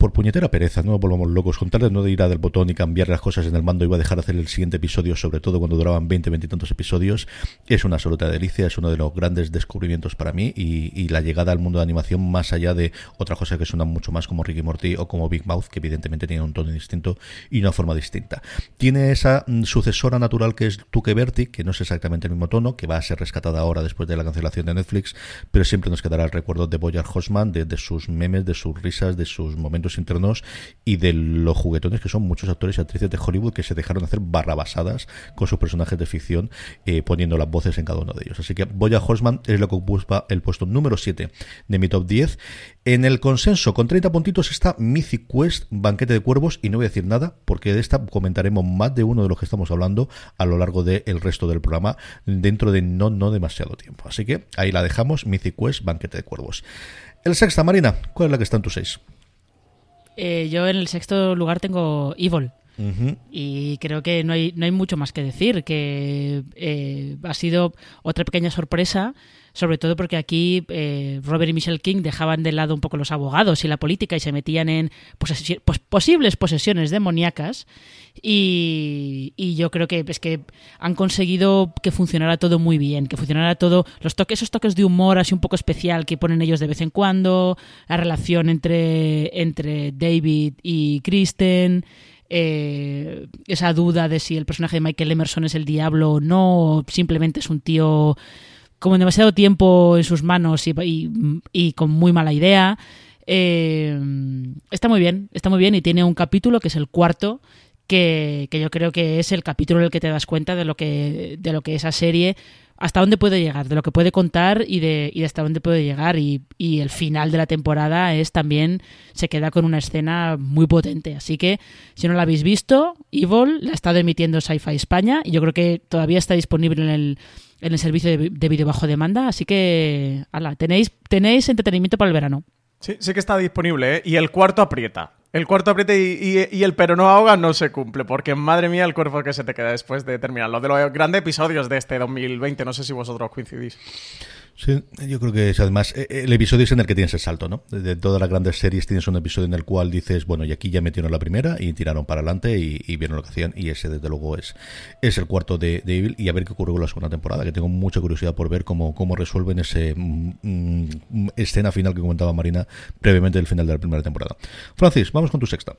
por puñetera pereza, no volvamos locos, con tal de no ir a del botón y cambiar las cosas en el mando, iba a dejar de hacer el siguiente episodio, sobre todo cuando duraban 20, 20 y tantos episodios, es una absoluta delicia, es uno de los grandes descubrimientos para mí y, la llegada al mundo de animación más allá de otra cosa que suena mucho más como Ricky Morty o como Big Mouth, que evidentemente tiene un tono distinto y una forma distinta. Tiene esa mm, sucesora natural que es Tuque Berti, que no es exactamente el mismo tono, que va a ser rescatada ahora después de la cancelación de Netflix, pero siempre nos quedará el recuerdo de Boyar Hosman, de sus memes, de sus risas, de sus momentos internos y de los juguetones que son muchos actores y actrices de Hollywood que se dejaron hacer barrabasadas con sus personajes de ficción eh, poniendo las voces en cada uno de ellos. Así que Boya Horseman es lo que ocupa el puesto número 7 de mi top 10. En el consenso con 30 puntitos está Mythic Quest, Banquete de Cuervos y no voy a decir nada porque de esta comentaremos más de uno de los que estamos hablando a lo largo del el resto del programa dentro de no, no demasiado tiempo. Así que ahí la dejamos, Mythic Quest, Banquete de Cuervos. El sexta, Marina, ¿cuál es la que está en tu 6? Eh, yo en el sexto lugar tengo Evil. Uh -huh. Y creo que no hay, no hay mucho más que decir, que eh, ha sido otra pequeña sorpresa, sobre todo porque aquí eh, Robert y Michelle King dejaban de lado un poco los abogados y la política y se metían en poses pos posibles posesiones demoníacas. Y, y, yo creo que es que han conseguido que funcionara todo muy bien, que funcionara todo, los toques, esos toques de humor así un poco especial que ponen ellos de vez en cuando, la relación entre, entre David y Kristen. Eh, esa duda de si el personaje de Michael Emerson es el diablo o no, o simplemente es un tío con demasiado tiempo en sus manos y, y, y con muy mala idea. Eh, está muy bien, está muy bien y tiene un capítulo que es el cuarto. Que, yo creo que es el capítulo en el que te das cuenta de lo que, de lo que esa serie hasta dónde puede llegar, de lo que puede contar y de, y de hasta dónde puede llegar. Y, y, el final de la temporada es también, se queda con una escena muy potente. Así que, si no la habéis visto, Evil la estado emitiendo Sci-Fi España y yo creo que todavía está disponible en el, en el servicio de, de vídeo bajo demanda. Así que, ala, tenéis, tenéis entretenimiento para el verano. Sí, sí que está disponible, ¿eh? Y el cuarto aprieta. El cuarto y, y, el pero no ahoga no se cumple, porque madre mía el cuerpo que se te queda después de terminar. Lo de los grandes episodios de este 2020, no sé si vosotros coincidís. Sí, yo creo que es además eh, el episodio es en el que tienes el salto, ¿no? De todas las grandes series tienes un episodio en el cual dices, bueno, y aquí ya metieron la primera y tiraron para adelante y, y vieron lo que hacían y ese desde luego es, es el cuarto de, de, Evil y a ver qué ocurre con la segunda temporada, que tengo mucha curiosidad por ver cómo, cómo resuelven ese mm, mm, escena final que comentaba Marina previamente del final de la primera temporada. Francis, vamos con tu sexta.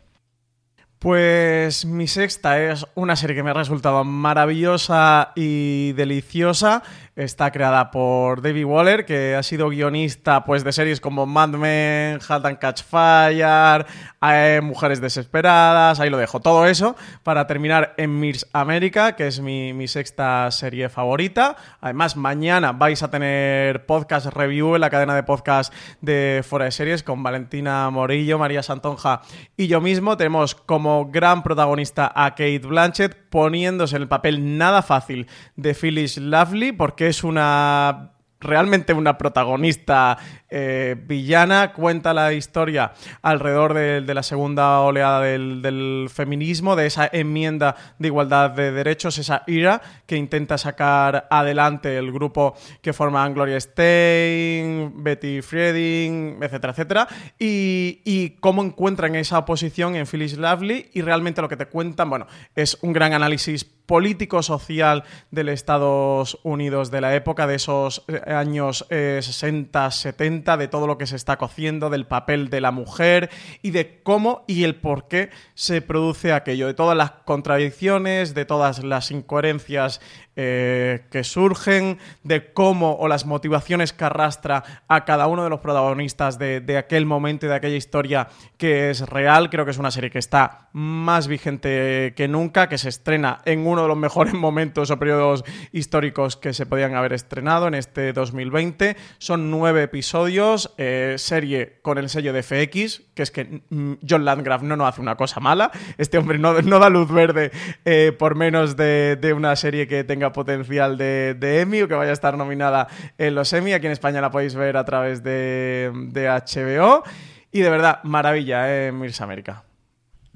Pues mi sexta es una serie que me ha resultado maravillosa y deliciosa. Está creada por David Waller, que ha sido guionista pues, de series como Mad Men, Halt and Catch Fire, eh, Mujeres Desesperadas, ahí lo dejo. Todo eso para terminar en Mirs América, que es mi, mi sexta serie favorita. Además, mañana vais a tener podcast review en la cadena de podcast de Fuera de Series con Valentina Morillo, María Santonja y yo mismo. Tenemos como gran protagonista a Kate Blanchett poniéndose en el papel nada fácil de Phyllis Lovely porque es una realmente una protagonista eh, villana, cuenta la historia alrededor de, la segunda oleada del, feminismo, de esa enmienda de igualdad de derechos, esa ira que intenta sacar adelante el grupo que forman Gloria Stein, Betty Frieding, etcétera, etcétera, y, cómo encuentran esa oposición en Phyllis Lovely y realmente lo que te cuentan, bueno, es un gran análisis político-social del Estados Unidos de la época, de esos años eh, 60, 70, de todo lo que se está cociendo, del papel de la mujer y de cómo y el por qué se produce aquello, de todas las contradicciones, de todas las incoherencias eh, que surgen, de cómo o las motivaciones que arrastra a cada uno de los protagonistas de, de, aquel momento y de aquella historia que es real. Creo que es una serie que está más vigente que nunca, que se estrena en uno de los mejores momentos o periodos históricos que se podían haber estrenado en este 2020. Son nueve episodios, eh, serie con el sello de FX, que es que mm, John Landgraf no nos hace una cosa mala. Este hombre no, no da luz verde eh, por menos de, de una serie que tenga potencial de, de, Emmy o que vaya a estar nominada en los Emmy. Aquí en España la podéis ver a través de, de HBO. Y de verdad, maravilla, eh, Mirs América.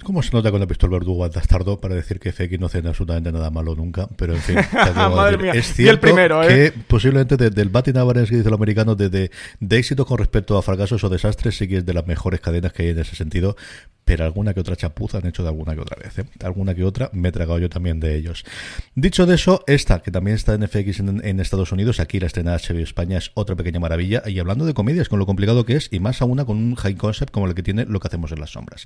¿Cómo se nota he visto el verdugo al bastardo para decir que FX no hace absolutamente nada malo nunca? Pero en fin, Madre mía. es cierto y el primero, ¿eh? que posiblemente desde el Batin Average que dice el americano, de, de, de éxito con respecto a fracasos o desastres, sí que es de las mejores cadenas que hay en ese sentido pero alguna que otra chapuza han hecho de alguna que otra vez. ¿eh? Alguna que otra me he tragado yo también de ellos. Dicho de eso, esta, que también está en FX en, en Estados Unidos, aquí la estrena HBO España es otra pequeña maravilla. Y hablando de comedias, con lo complicado que es, y más aún con un high concept como el que tiene lo que hacemos en las sombras.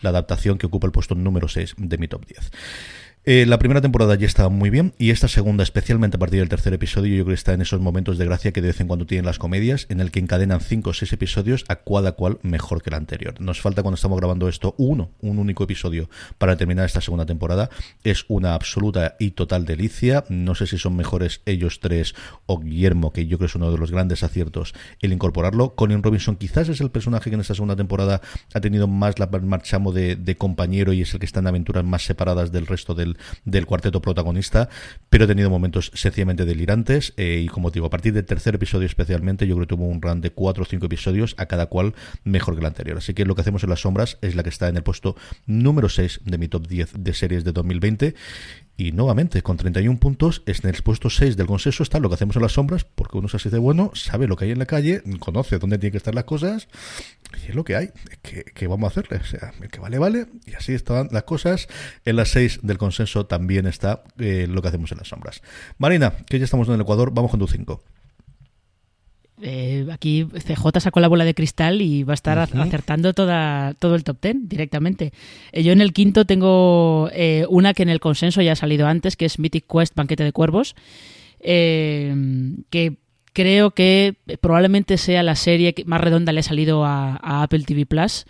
La adaptación que ocupa el puesto número 6 de mi top 10. Eh, la primera temporada ya estaba muy bien y esta segunda, especialmente a partir del tercer episodio, yo creo que está en esos momentos de gracia que de vez en cuando tienen las comedias, en el que encadenan cinco o seis episodios a cada cual mejor que el anterior. Nos falta cuando estamos grabando esto uno, un único episodio para terminar esta segunda temporada. Es una absoluta y total delicia. No sé si son mejores ellos tres o Guillermo, que yo creo que es uno de los grandes aciertos el incorporarlo. Colin Robinson quizás es el personaje que en esta segunda temporada ha tenido más la marchamo de, de compañero y es el que está en aventuras más separadas del resto del del cuarteto protagonista, pero he tenido momentos sencillamente delirantes eh, y como digo, a partir del tercer episodio especialmente, yo creo que tuvo un run de cuatro o cinco episodios, a cada cual mejor que el anterior. Así que lo que hacemos en las sombras es la que está en el puesto número 6 de mi top 10 de series de 2020 y nuevamente, con 31 puntos, en el puesto 6 del consenso está lo que hacemos en las sombras, porque uno es así de bueno, sabe lo que hay en la calle, conoce dónde tienen que estar las cosas, y es lo que hay. ¿Qué, qué vamos a hacerle? O sea, el que vale, vale, y así están las cosas. En las 6 del consenso también está eh, lo que hacemos en las sombras. Marina, que ya estamos en el Ecuador, vamos con tu 5. Eh, aquí CJ sacó la bola de cristal y va a estar uh -huh. acertando toda, todo el top ten directamente. Eh, yo en el quinto tengo eh, una que en el consenso ya ha salido antes, que es Mythic Quest Banquete de Cuervos, que creo que probablemente sea la serie que más redonda le ha salido a, a Apple TV Plus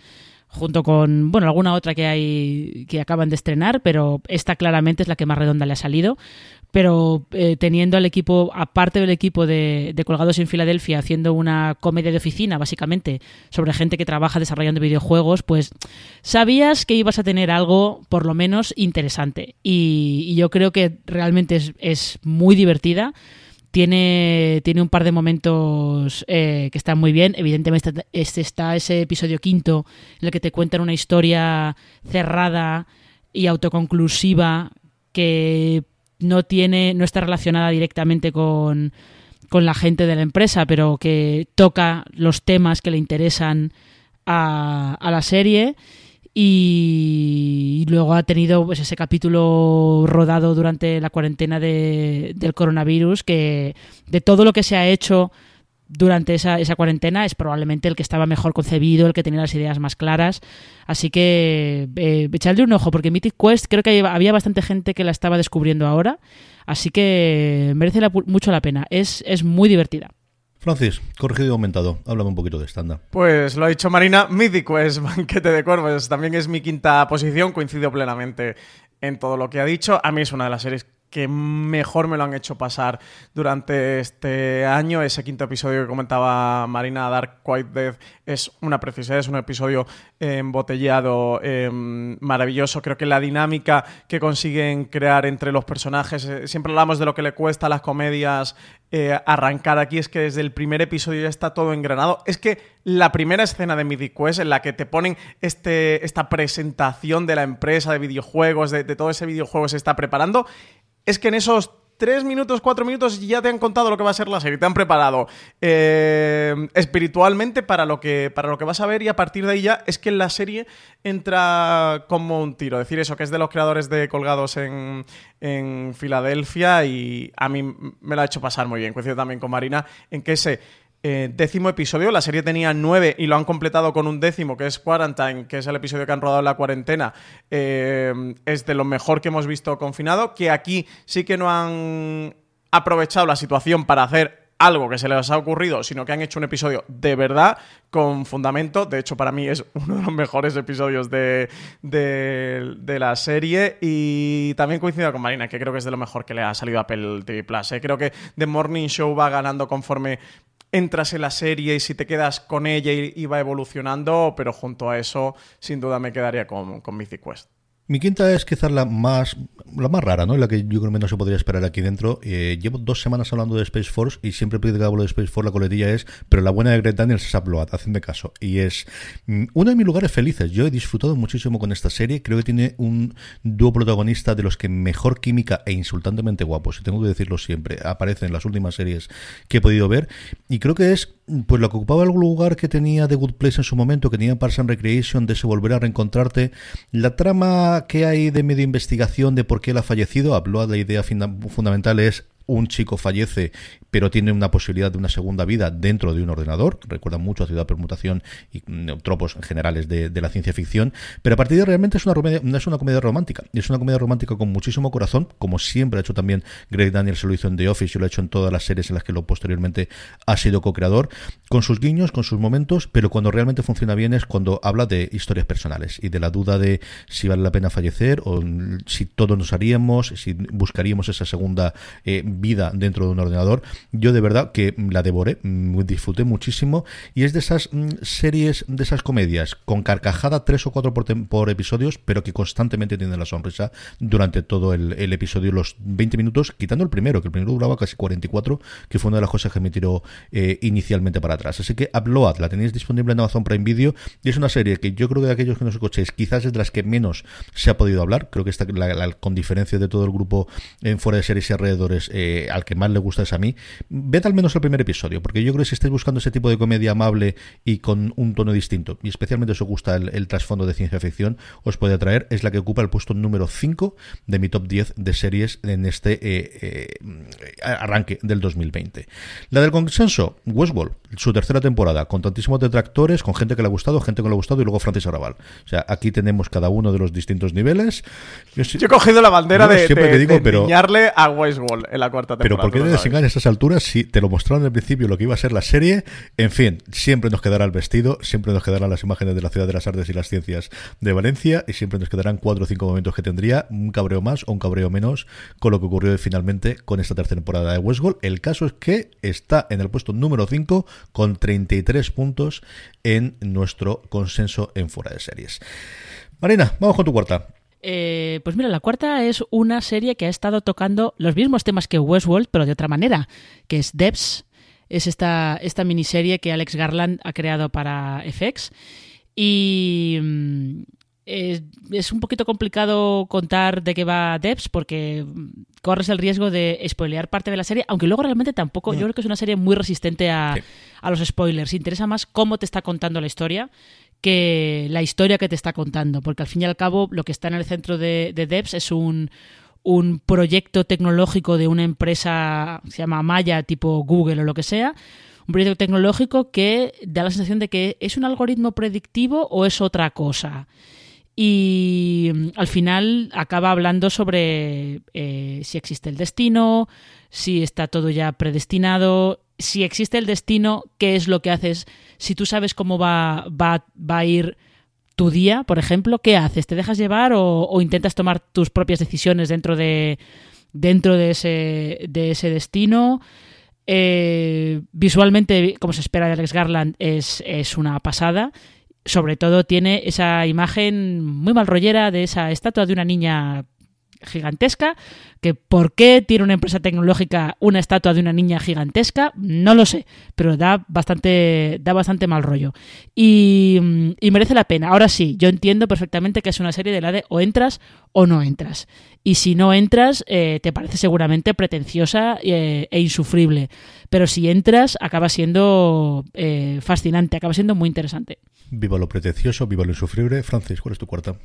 junto con, bueno, alguna otra que hay que acaban de estrenar, pero esta claramente es la que más redonda le ha salido, pero eh, teniendo al equipo, aparte del equipo de, Colgados en Filadelfia, haciendo una comedia de oficina, básicamente, sobre gente que trabaja desarrollando videojuegos, pues sabías que ibas a tener algo, por lo menos, interesante. Y, y yo creo que realmente es, es muy divertida. Tiene, tiene un par de momentos eh, que están muy bien. Evidentemente está, este está ese episodio quinto en el que te cuentan una historia cerrada y autoconclusiva que no tiene, no está relacionada directamente con, con la gente de la empresa, pero que toca los temas que le interesan a, a la serie y luego ha tenido pues, ese capítulo rodado durante la cuarentena de, del coronavirus que de todo lo que se ha hecho durante esa, esa cuarentena es probablemente el que estaba mejor concebido, el que tenía las ideas más claras. Así que eh, echadle un ojo, porque Mythic Quest creo que había bastante gente que la estaba descubriendo ahora. Así que merece mucho la pena. Es, es muy divertida. Francis, corregido y aumentado. Háblame un poquito de estándar. Pues lo ha dicho Marina, Mythic Quest, Banquete de Cuervos. También es mi quinta posición, coincido plenamente en todo lo que ha dicho. A mí es una de las series que mejor me lo han hecho pasar durante este año. Ese quinto episodio que comentaba Marina, Dark White Death, es una preciosidad, es un episodio embotellado, eh, maravilloso. Creo que la dinámica que consiguen crear entre los personajes, eh, siempre hablamos de lo que le cuesta a las comedias eh, arrancar aquí, es que desde el primer episodio ya está todo engranado. Es que la primera escena de Mythic Quest en la que te ponen este, esta presentación de la empresa de videojuegos, de, todo ese videojuego se está preparando, es que en esos tres minutos, cuatro minutos ya te han contado lo que va a ser la serie, te han preparado eh, espiritualmente para lo, que, para lo que vas a ver y a partir de ahí ya es que la serie entra como un tiro. Decir eso, que es de los creadores de Colgados en, en Filadelfia y a mí me lo ha hecho pasar muy bien. Coincido también con Marina en que ese eh, décimo episodio. La serie tenía nueve y lo han completado con un décimo, que es Quarantine, que es el episodio que han rodado en la cuarentena. Eh, es de lo mejor que hemos visto confinado. Que aquí sí que no han aprovechado la situación para hacer algo que se les ha ocurrido, sino que han hecho un episodio de verdad con fundamento. De hecho, para mí es uno de los mejores episodios de, de, la serie. Y también coincido con Marina, que creo que es de lo mejor que le ha salido a Apple TV Plus. ¿eh? Creo que The Morning Show va ganando conforme entras en la serie y si te quedas con ella y, y va evolucionando, pero junto a eso, sin duda me quedaría con, con Mythic Quest. Mi quinta es quizás la más la más rara, ¿no? La que yo creo que no se podría esperar aquí dentro. Eh, llevo dos semanas hablando de Space Force y siempre que hablo de Space Force la coletilla es, pero la buena de Greg Daniels es Upload, de caso. Y es mm, uno de mis lugares felices. Yo he disfrutado muchísimo con esta serie. Creo que tiene un dúo protagonista de los que mejor química e insultantemente guapos, y tengo que decirlo siempre, aparece en las últimas series que he podido ver. Y creo que es pues lo que ocupaba el lugar que tenía The Good Place en su momento, que tenía Parks and Recreation, de se volver a reencontrarte. La trama que hay de medio investigación de por qué él ha fallecido, habló de la idea fundamental es un chico fallece pero tiene una posibilidad de una segunda vida dentro de un ordenador, recuerda mucho a Ciudad Permutación y mm, tropos generales de, la ciencia ficción, pero a partir de realmente es una, comedia, es una comedia romántica, es una comedia romántica con muchísimo corazón, como siempre ha hecho también Greg Daniels, se lo hizo en The Office y lo ha hecho en todas las series en las que lo posteriormente ha sido co-creador, con sus guiños, con sus momentos, pero cuando realmente funciona bien es cuando habla de historias personales y de la duda de si vale la pena fallecer o si todos nos haríamos, si buscaríamos esa segunda eh, vida dentro de un ordenador yo de verdad que la devoré, mm, disfruté muchísimo y es de esas mm, series, de esas comedias con carcajada tres o cuatro por, episodios, pero que constantemente tienen la sonrisa durante todo el, el, episodio, los 20 minutos, quitando el primero, que el primero duraba casi 44, que fue una de las cosas que me tiró eh, inicialmente para atrás. Así que Upload la tenéis disponible en Amazon Prime Video y es una serie que yo creo que de aquellos que nos escuchéis, quizás es de las que menos se ha podido hablar. Creo que está la, la, con diferencia de todo el grupo en fuera de series y alrededores, eh, al que más le gusta es a mí ved al menos el primer episodio, porque yo creo que si estáis buscando ese tipo de comedia amable y con un tono distinto, y especialmente os gusta el, el trasfondo de ciencia ficción, os puede atraer. Es la que ocupa el puesto número 5 de mi top 10 de series en este eh, eh, arranque del 2020. La del consenso, Westworld, su tercera temporada, con tantísimos detractores, con gente que le ha gustado, gente que no le ha gustado, y luego Francis Arrabal. O sea, aquí tenemos cada uno de los distintos niveles. Yo, yo he cogido la bandera de, de, digo, de pero... a Westworld en la cuarta Pero temporada. ¿por qué te desengañas a si te lo mostraron al principio lo que iba a ser la serie? En fin, siempre nos quedará el vestido, siempre nos quedarán las imágenes de la Ciudad de las Artes y las Ciencias de Valencia y siempre nos quedarán cuatro o cinco momentos que tendría un cabreo más o un cabreo menos con lo que ocurrió finalmente con esta tercera temporada de Westworld. El caso es que está en el puesto número 5 con 33 puntos en nuestro consenso en fuera de series. Marina, vamos con tu cuarta. Eh, pues mira, la cuarta es una serie que ha estado tocando los mismos temas que Westworld, pero de otra manera, que es Debs. Es esta, esta miniserie que Alex Garland ha creado para FX. Y mm, es, un poquito complicado contar de qué va Debs porque mm, corres el riesgo de spoilear parte de la serie, aunque luego realmente tampoco. Yo creo que es una serie muy resistente a, Sí. a los spoilers. Interesa más cómo te está contando la historia que la historia que te está contando, porque al fin y al cabo lo que está en el centro de, de Debs es un, un proyecto tecnológico de una empresa, se llama Maya, tipo Google o lo que sea, un proyecto tecnológico que da la sensación de que es un algoritmo predictivo o es otra cosa. Y mm, al final acaba hablando sobre eh, si existe el destino, si está todo ya predestinado, si existe el destino, qué es lo que haces, si tú sabes cómo va, va, va a ir tu día, por ejemplo, ¿qué haces? ¿Te dejas llevar o, intentas tomar tus propias decisiones dentro de, dentro de, ese, de ese destino? Eh, visualmente, como se espera de Alex Garland, es, es una pasada. Sobre todo tiene esa imagen muy mal rollera de esa estatua de una niña gigantesca, que por qué tiene una empresa tecnológica una estatua de una niña gigantesca, no lo sé, pero da bastante, da bastante mal rollo. Y, mm, y merece la pena. Ahora sí, yo entiendo perfectamente que es una serie de la de o entras o no entras. Y si no entras, eh, te parece seguramente pretenciosa eh, e insufrible. Pero si entras, acaba siendo eh, fascinante, acaba siendo muy interesante. Viva lo pretencioso, viva lo insufrible. Francis, ¿cuál es tu cuarta?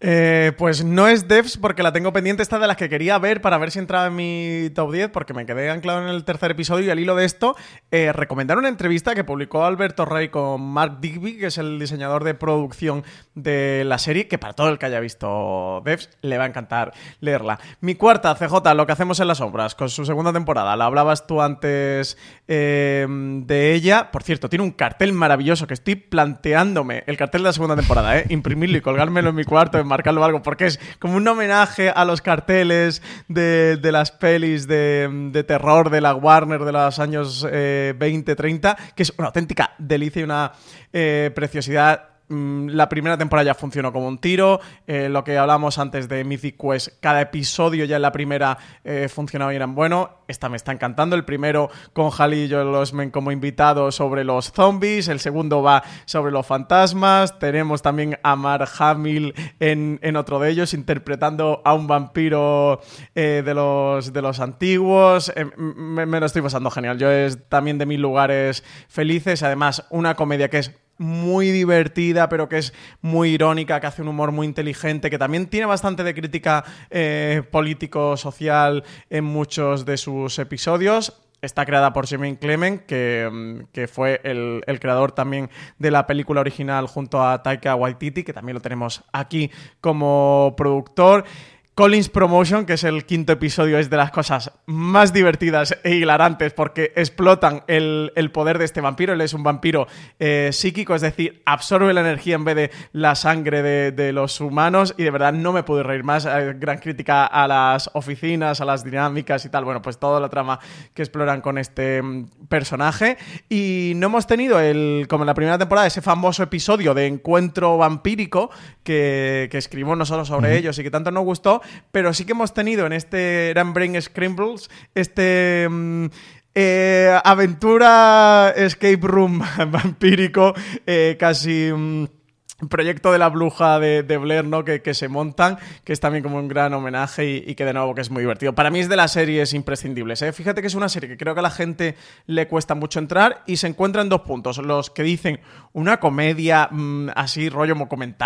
Eh, pues no es Devs porque la tengo pendiente, esta de las que quería ver para ver si entraba en mi top 10 porque me quedé anclado en el tercer episodio y al hilo de esto eh, recomendar una entrevista que publicó Alberto Rey con Mark Digby, que es el diseñador de producción de la serie, que para todo el que haya visto Devs le va a encantar leerla. Mi cuarta, CJ, Lo que hacemos en las sombras, con su segunda temporada. La hablabas tú antes eh, de ella. Por cierto, tiene un cartel maravilloso que estoy planteándome, el cartel de la segunda temporada, ¿eh? imprimirlo y colgármelo en mi cuarto, enmarcarlo o algo, porque es como un homenaje a los carteles de, las pelis de, de terror de la Warner de los años eh, 20, 30, que es una auténtica delicia y una eh, preciosidad. Mm, La primera temporada ya funcionó como un tiro. eh, lo que hablamos antes de Mythic Quest, cada episodio ya en la primera eh, funcionaba y eran bueno. Esta me está encantando. El primero con Halley y Joel Osment como invitado sobre los zombies. El segundo va sobre los fantasmas. Tenemos también a Mark Hamill en, en otro de ellos, interpretando a un vampiro eh, de, los, de los antiguos. Me, me lo estoy pasando genial. Yo es también de mis lugares felices. Además, una comedia que es muy divertida, pero que es muy irónica, que hace un humor muy inteligente, que también tiene bastante de crítica eh, político-social en muchos de sus episodios. Está creada por Jermaine Clement, que, mm, que fue el, el creador también de la película original junto a Taika Waititi, que también lo tenemos aquí como productor. Collins Promotion, que es el quinto episodio, es de las cosas más divertidas e hilarantes porque explotan el, el poder de este vampiro. Él es un vampiro eh, psíquico, es decir, absorbe la energía en vez de la sangre de, de los humanos y de verdad no me pude reír más. Eh, gran crítica a las oficinas, a las dinámicas y tal. Bueno, pues toda la trama que exploran con este mm, personaje. Y no hemos tenido, el, como en la primera temporada, ese famoso episodio de encuentro vampírico que, que escribimos nosotros sobre ellos y que tanto nos gustó, pero sí que hemos tenido en este eran Brain Scrambles este mm, eh, aventura escape room vampírico eh, casi mm, proyecto de la bruja de, de Blair, ¿no? Que, se montan, que es también como un gran homenaje y, y que de nuevo que es muy divertido. Para mí es de las series imprescindibles, ¿eh? Fíjate que es una serie que creo que a la gente le cuesta mucho entrar y se encuentra en dos puntos. Los que dicen una comedia mm, así, rollo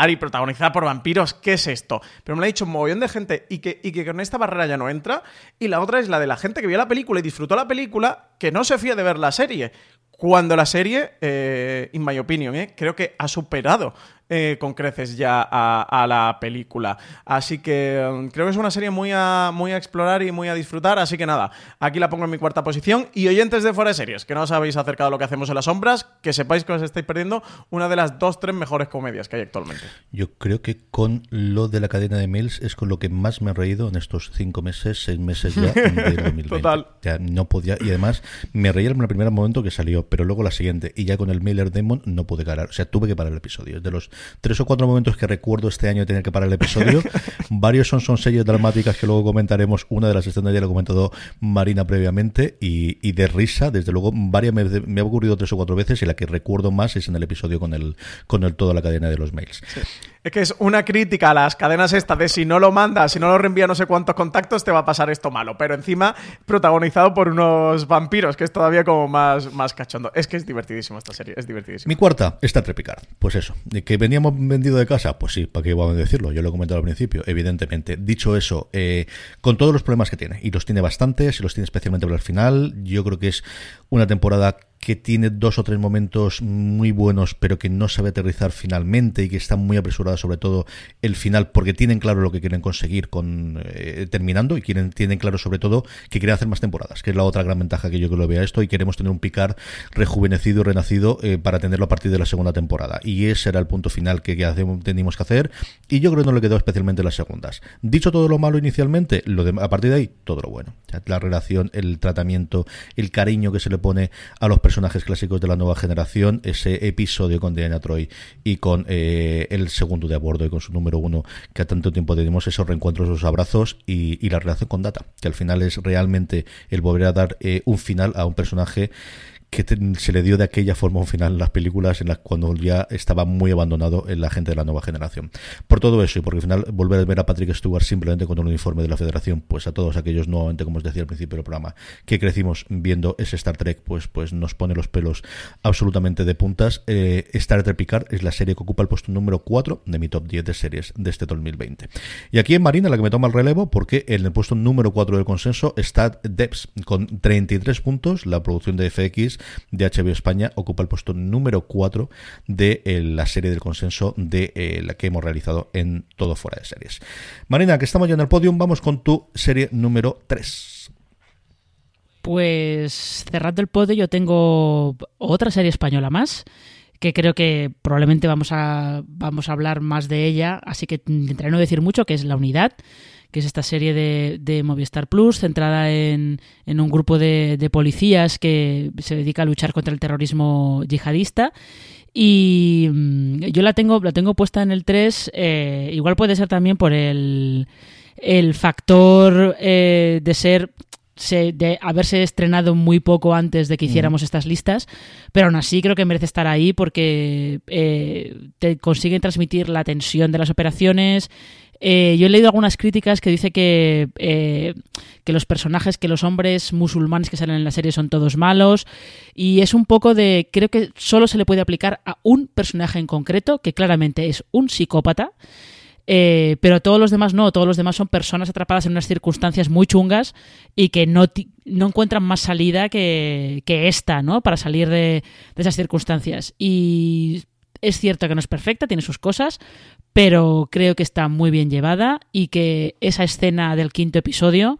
y protagonizada por vampiros, ¿qué es esto? Pero me lo ha dicho un mogollón de gente y que, y que con esta barrera ya no entra. Y la otra es la de la gente que vio la película y disfrutó la película, que no se fía de ver la serie. Cuando la serie, eh, in my opinion, eh, creo que ha superado eh, con creces ya a, a la película. Así que mm, creo que es una serie muy a, muy a explorar y muy a disfrutar. Así que nada, aquí la pongo en mi cuarta posición. Y oyentes de fuera de series, que no os habéis acercado a lo que hacemos en las sombras, que sepáis que os estáis perdiendo una de las dos, tres mejores comedias que hay actualmente. Yo creo que con lo de la cadena de mails es con lo que más me he reído en estos cinco meses, seis meses ya del 2020. Total. Ya no podía, y además me reí en el primer momento que salió, pero luego la siguiente, y ya con el Mailer Demon no pude parar. O sea, tuve que parar el episodio. De los tres o cuatro momentos que recuerdo este año de tener que parar el episodio, varios son, son series dramáticas que luego comentaremos. Una de las escenas ya lo comentado Marina previamente, y, y de risa, desde luego, varias me, me ha ocurrido tres o cuatro veces, y la que recuerdo más es en el episodio con el, con el toda la cadena de los mails. Es que es una crítica a las cadenas estas de si no lo mandas, si no lo reenvía no sé cuántos contactos, te va a pasar esto malo. Pero encima protagonizado por unos vampiros, que es todavía como más, más cachondo. Es que es divertidísimo esta serie, es divertidísimo. Mi cuarta, Star Trek Picard. Pues eso, ¿de que veníamos vendido de casa, pues sí, ¿para qué vamos a decirlo? Yo lo he comentado al principio, evidentemente. Dicho eso, eh, con todos los problemas que tiene, y los tiene bastantes, y los tiene especialmente por el final, yo creo que es una temporada que tiene dos o tres momentos muy buenos, pero que no sabe aterrizar finalmente y que está muy apresurada, sobre todo el final, porque tienen claro lo que quieren conseguir con eh, terminando y quieren, tienen claro, sobre todo, que quieren hacer más temporadas, que es la otra gran ventaja que yo que vea esto. Y queremos tener un Picard rejuvenecido renacido eh, para tenerlo a partir de la segunda temporada. Y ese era el punto final que, que teníamos que hacer. Y yo creo que no le quedó especialmente las segundas. Dicho todo lo malo inicialmente, lo de, a partir de ahí, todo lo bueno. La relación, el tratamiento, el cariño que se le pone a los personajes clásicos de la nueva generación, ese episodio con Diana Troy y con eh, el segundo de a bordo y con su número uno, que a tanto tiempo tenemos esos reencuentros, esos abrazos y, y la relación con Data, que al final es realmente el volver a dar eh, un final a un personaje que se le dio de aquella forma un final en las películas en las cuando ya estaba muy abandonado en la gente de la nueva generación. Por todo eso y porque al final volver a ver a Patrick Stewart simplemente con un uniforme de la Federación, pues a todos aquellos nuevamente, como os decía al principio del programa, que crecimos viendo ese Star Trek, pues, pues nos pone los pelos absolutamente de puntas. Eh, Star Trek Picard es la serie que ocupa el puesto número 4 de mi top 10 de series de este 2020. Y aquí en Marina la que me toma el relevo porque en el puesto número 4 del consenso está Debs con 33 puntos, la producción de FX de HBO España ocupa el puesto número 4 de eh, la serie del consenso de eh, la que hemos realizado en todo fuera de series. Marina, que estamos ya en el podium, vamos con tu serie número 3. Pues cerrando el podio yo tengo otra serie española más que creo que probablemente vamos a, vamos a hablar más de ella, así que intentaré no decir mucho, que es La Unidad, que es esta serie de, de Movistar Plus centrada en, en un grupo de, de policías que se dedica a luchar contra el terrorismo yihadista. Y mm, yo la tengo, la tengo puesta en el 3, eh, igual puede ser también por el, el factor eh, de ser se- de haberse estrenado muy poco antes de que hiciéramos estas listas, pero aún así creo que merece estar ahí porque eh, te consiguen transmitir la tensión de las operaciones. Eh, yo he leído algunas críticas que dice que, eh, que los personajes, que los hombres musulmanes que salen en la serie son todos malos y es un poco de, creo que solo se le puede aplicar a un personaje en concreto, que claramente es un psicópata. Eh, pero todos los demás no, todos los demás son personas atrapadas en unas circunstancias muy chungas y que no, no encuentran más salida que, que esta, ¿no? Para salir de, de esas circunstancias. Y es cierto que no es perfecta, tiene sus cosas, pero creo que está muy bien llevada y que esa escena del quinto episodio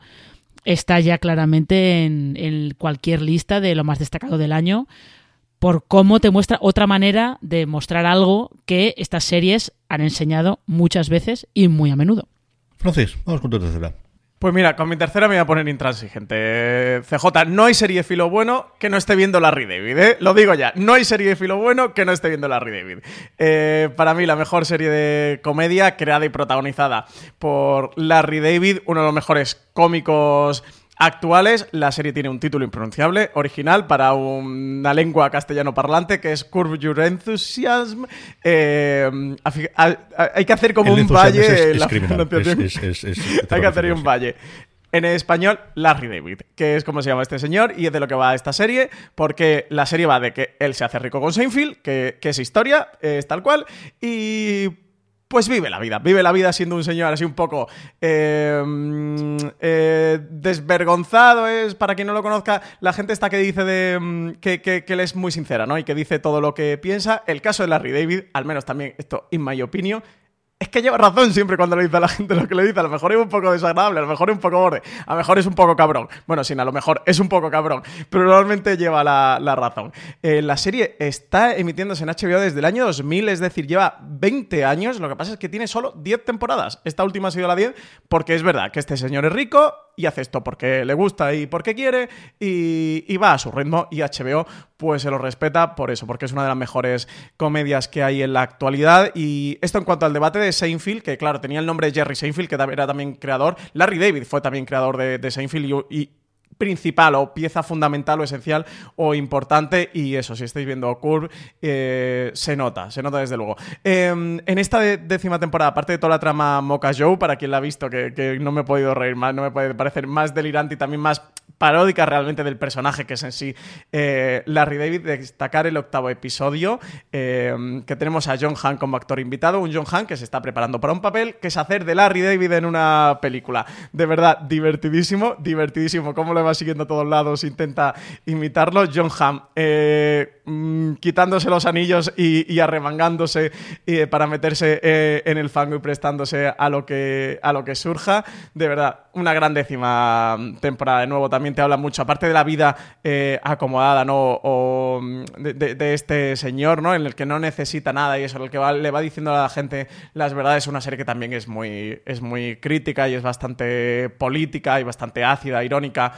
está ya claramente en, cualquier lista de lo más destacado del año por cómo te muestra otra manera de mostrar algo que estas series han enseñado muchas veces y muy a menudo. Francis, vamos con tu tercera. Pues mira, con mi tercera me voy a poner intransigente. CJ, no hay serie filo bueno que no esté viendo Larry David, ¿eh? Lo digo ya, no hay serie filo bueno que no esté viendo Larry David. Eh, para mí, la mejor serie de comedia creada y protagonizada por Larry David, uno de los mejores cómicos actuales. La serie tiene un título impronunciable, original, para una lengua castellano parlante, que es Curve Your Enthusiasm. Eh, afi- a- a- hay que hacer como El un valle es- es la criminal, es- hay que hacer un valle. En español, Larry David, que es como se llama este señor y es de lo que va esta serie, porque la serie va de que él se hace rico con Seinfeld, que, que es historia, es tal cual, y pues vive la vida, vive la vida siendo un señor así un poco eh, eh, desvergonzado, es, para quien no lo conozca, la gente está que dice de, que, que, que él es muy sincera, ¿no? Y que dice todo lo que piensa. El caso de Larry David, al menos también esto, in my opinion, es que lleva razón siempre cuando le dice a la gente lo que le dice. A lo mejor es un poco desagradable, a lo mejor es un poco borde, a lo mejor es un poco cabrón. Bueno, sin a lo mejor es un poco cabrón, pero normalmente lleva la, la razón. Eh, la serie está emitiéndose en HBO desde el año 2000, es decir, lleva 20 años. Lo que pasa es que tiene solo 10 temporadas. Esta última ha sido la 10 porque es verdad que este señor es rico y hace esto porque le gusta y porque quiere y, va a su ritmo y HBO pues se lo respeta por eso, porque es una de las mejores comedias que hay en la actualidad. Y esto en cuanto al debate de Seinfeld, que claro, tenía el nombre de Jerry Seinfeld, que era también creador. Larry David fue también creador de, de Seinfeld y principal o pieza fundamental o esencial o importante y eso, si estáis viendo Curve, eh, se nota, se nota desde luego. Eh, en esta décima temporada, aparte de toda la trama Mocha Joe, para quien la ha visto, que, no me he podido reír más, no me puede parecer más delirante y también más paródica realmente del personaje que es en sí eh, Larry David, destacar el octavo episodio, eh, que tenemos a John Hamm como actor invitado, un John Hamm que se está preparando para un papel, que es hacer de Larry David en una película. De verdad, divertidísimo, divertidísimo, cómo le va siguiendo a todos lados, intenta imitarlo. John Hamm, eh, mm, quitándose los anillos y, y arremangándose eh, para meterse eh, en el fango y prestándose a lo, que, a lo que surja. De verdad, una gran décima temporada. De nuevo, también te habla mucho, aparte de la vida eh, acomodada, ¿no? O mm, de, de- de este señor, ¿no? En el que no necesita nada y eso, en el que va- le va diciendo a la gente las verdades. Una serie que también es muy, es muy crítica y es bastante política y bastante ácida, irónica.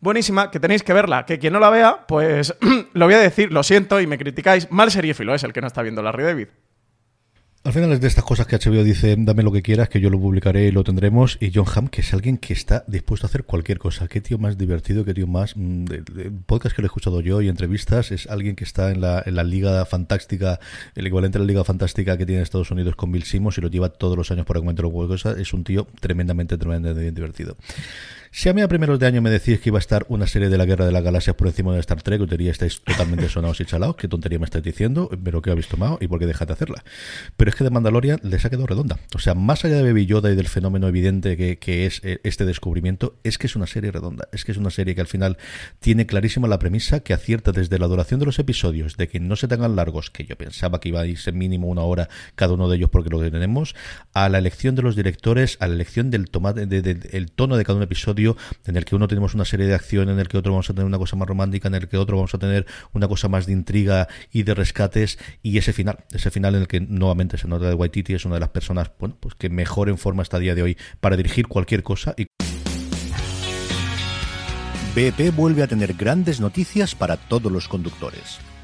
Buenísima, que tenéis que verla. Que quien no la vea, pues lo voy a decir, lo siento y me criticáis. Mal seriéfilo es el que no está viendo Larry David. Al final es de estas cosas que HBO dice, dame lo que quieras, que yo lo publicaré y lo tendremos. Y John Hamm, que es alguien que está dispuesto a hacer cualquier cosa. Qué tío más divertido, qué tío más... mm, podcast que lo he escuchado yo y entrevistas, es alguien que está en la, en la liga fantástica, el equivalente a la liga fantástica que tiene Estados Unidos con Bill Simmons y lo lleva todos los años un juego de cosas. Es un tío tremendamente, tremendamente divertido. Si a mí a primeros de año me decís que iba a estar una serie de la Guerra de las Galaxias por encima de Star Trek, os diría estáis totalmente sonados y chalados, qué tontería me estáis diciendo, pero qué habéis tomado y por qué dejáis de hacerla. Pero es que de Mandalorian les ha quedado redonda. O sea, más allá de Baby Yoda y del fenómeno evidente que, que es eh, este descubrimiento, es que es una serie redonda. Es que es una serie que al final tiene clarísima la premisa que acierta desde la duración de los episodios, de que no se tengan largos, que yo pensaba que iba a irse mínimo una hora cada uno de ellos porque lo tenemos, a la elección de los directores, a la elección del tomate, de- de- el tono de cada un episodio, en el que uno tenemos una serie de acción, en el que otro vamos a tener una cosa más romántica, en el que otro vamos a tener una cosa más de intriga y de rescates, y ese final, ese final en el que nuevamente se nota de Waititi es una de las personas, bueno, pues que mejor en forma está a día de hoy para dirigir cualquier cosa y BP vuelve a tener grandes noticias para todos los conductores.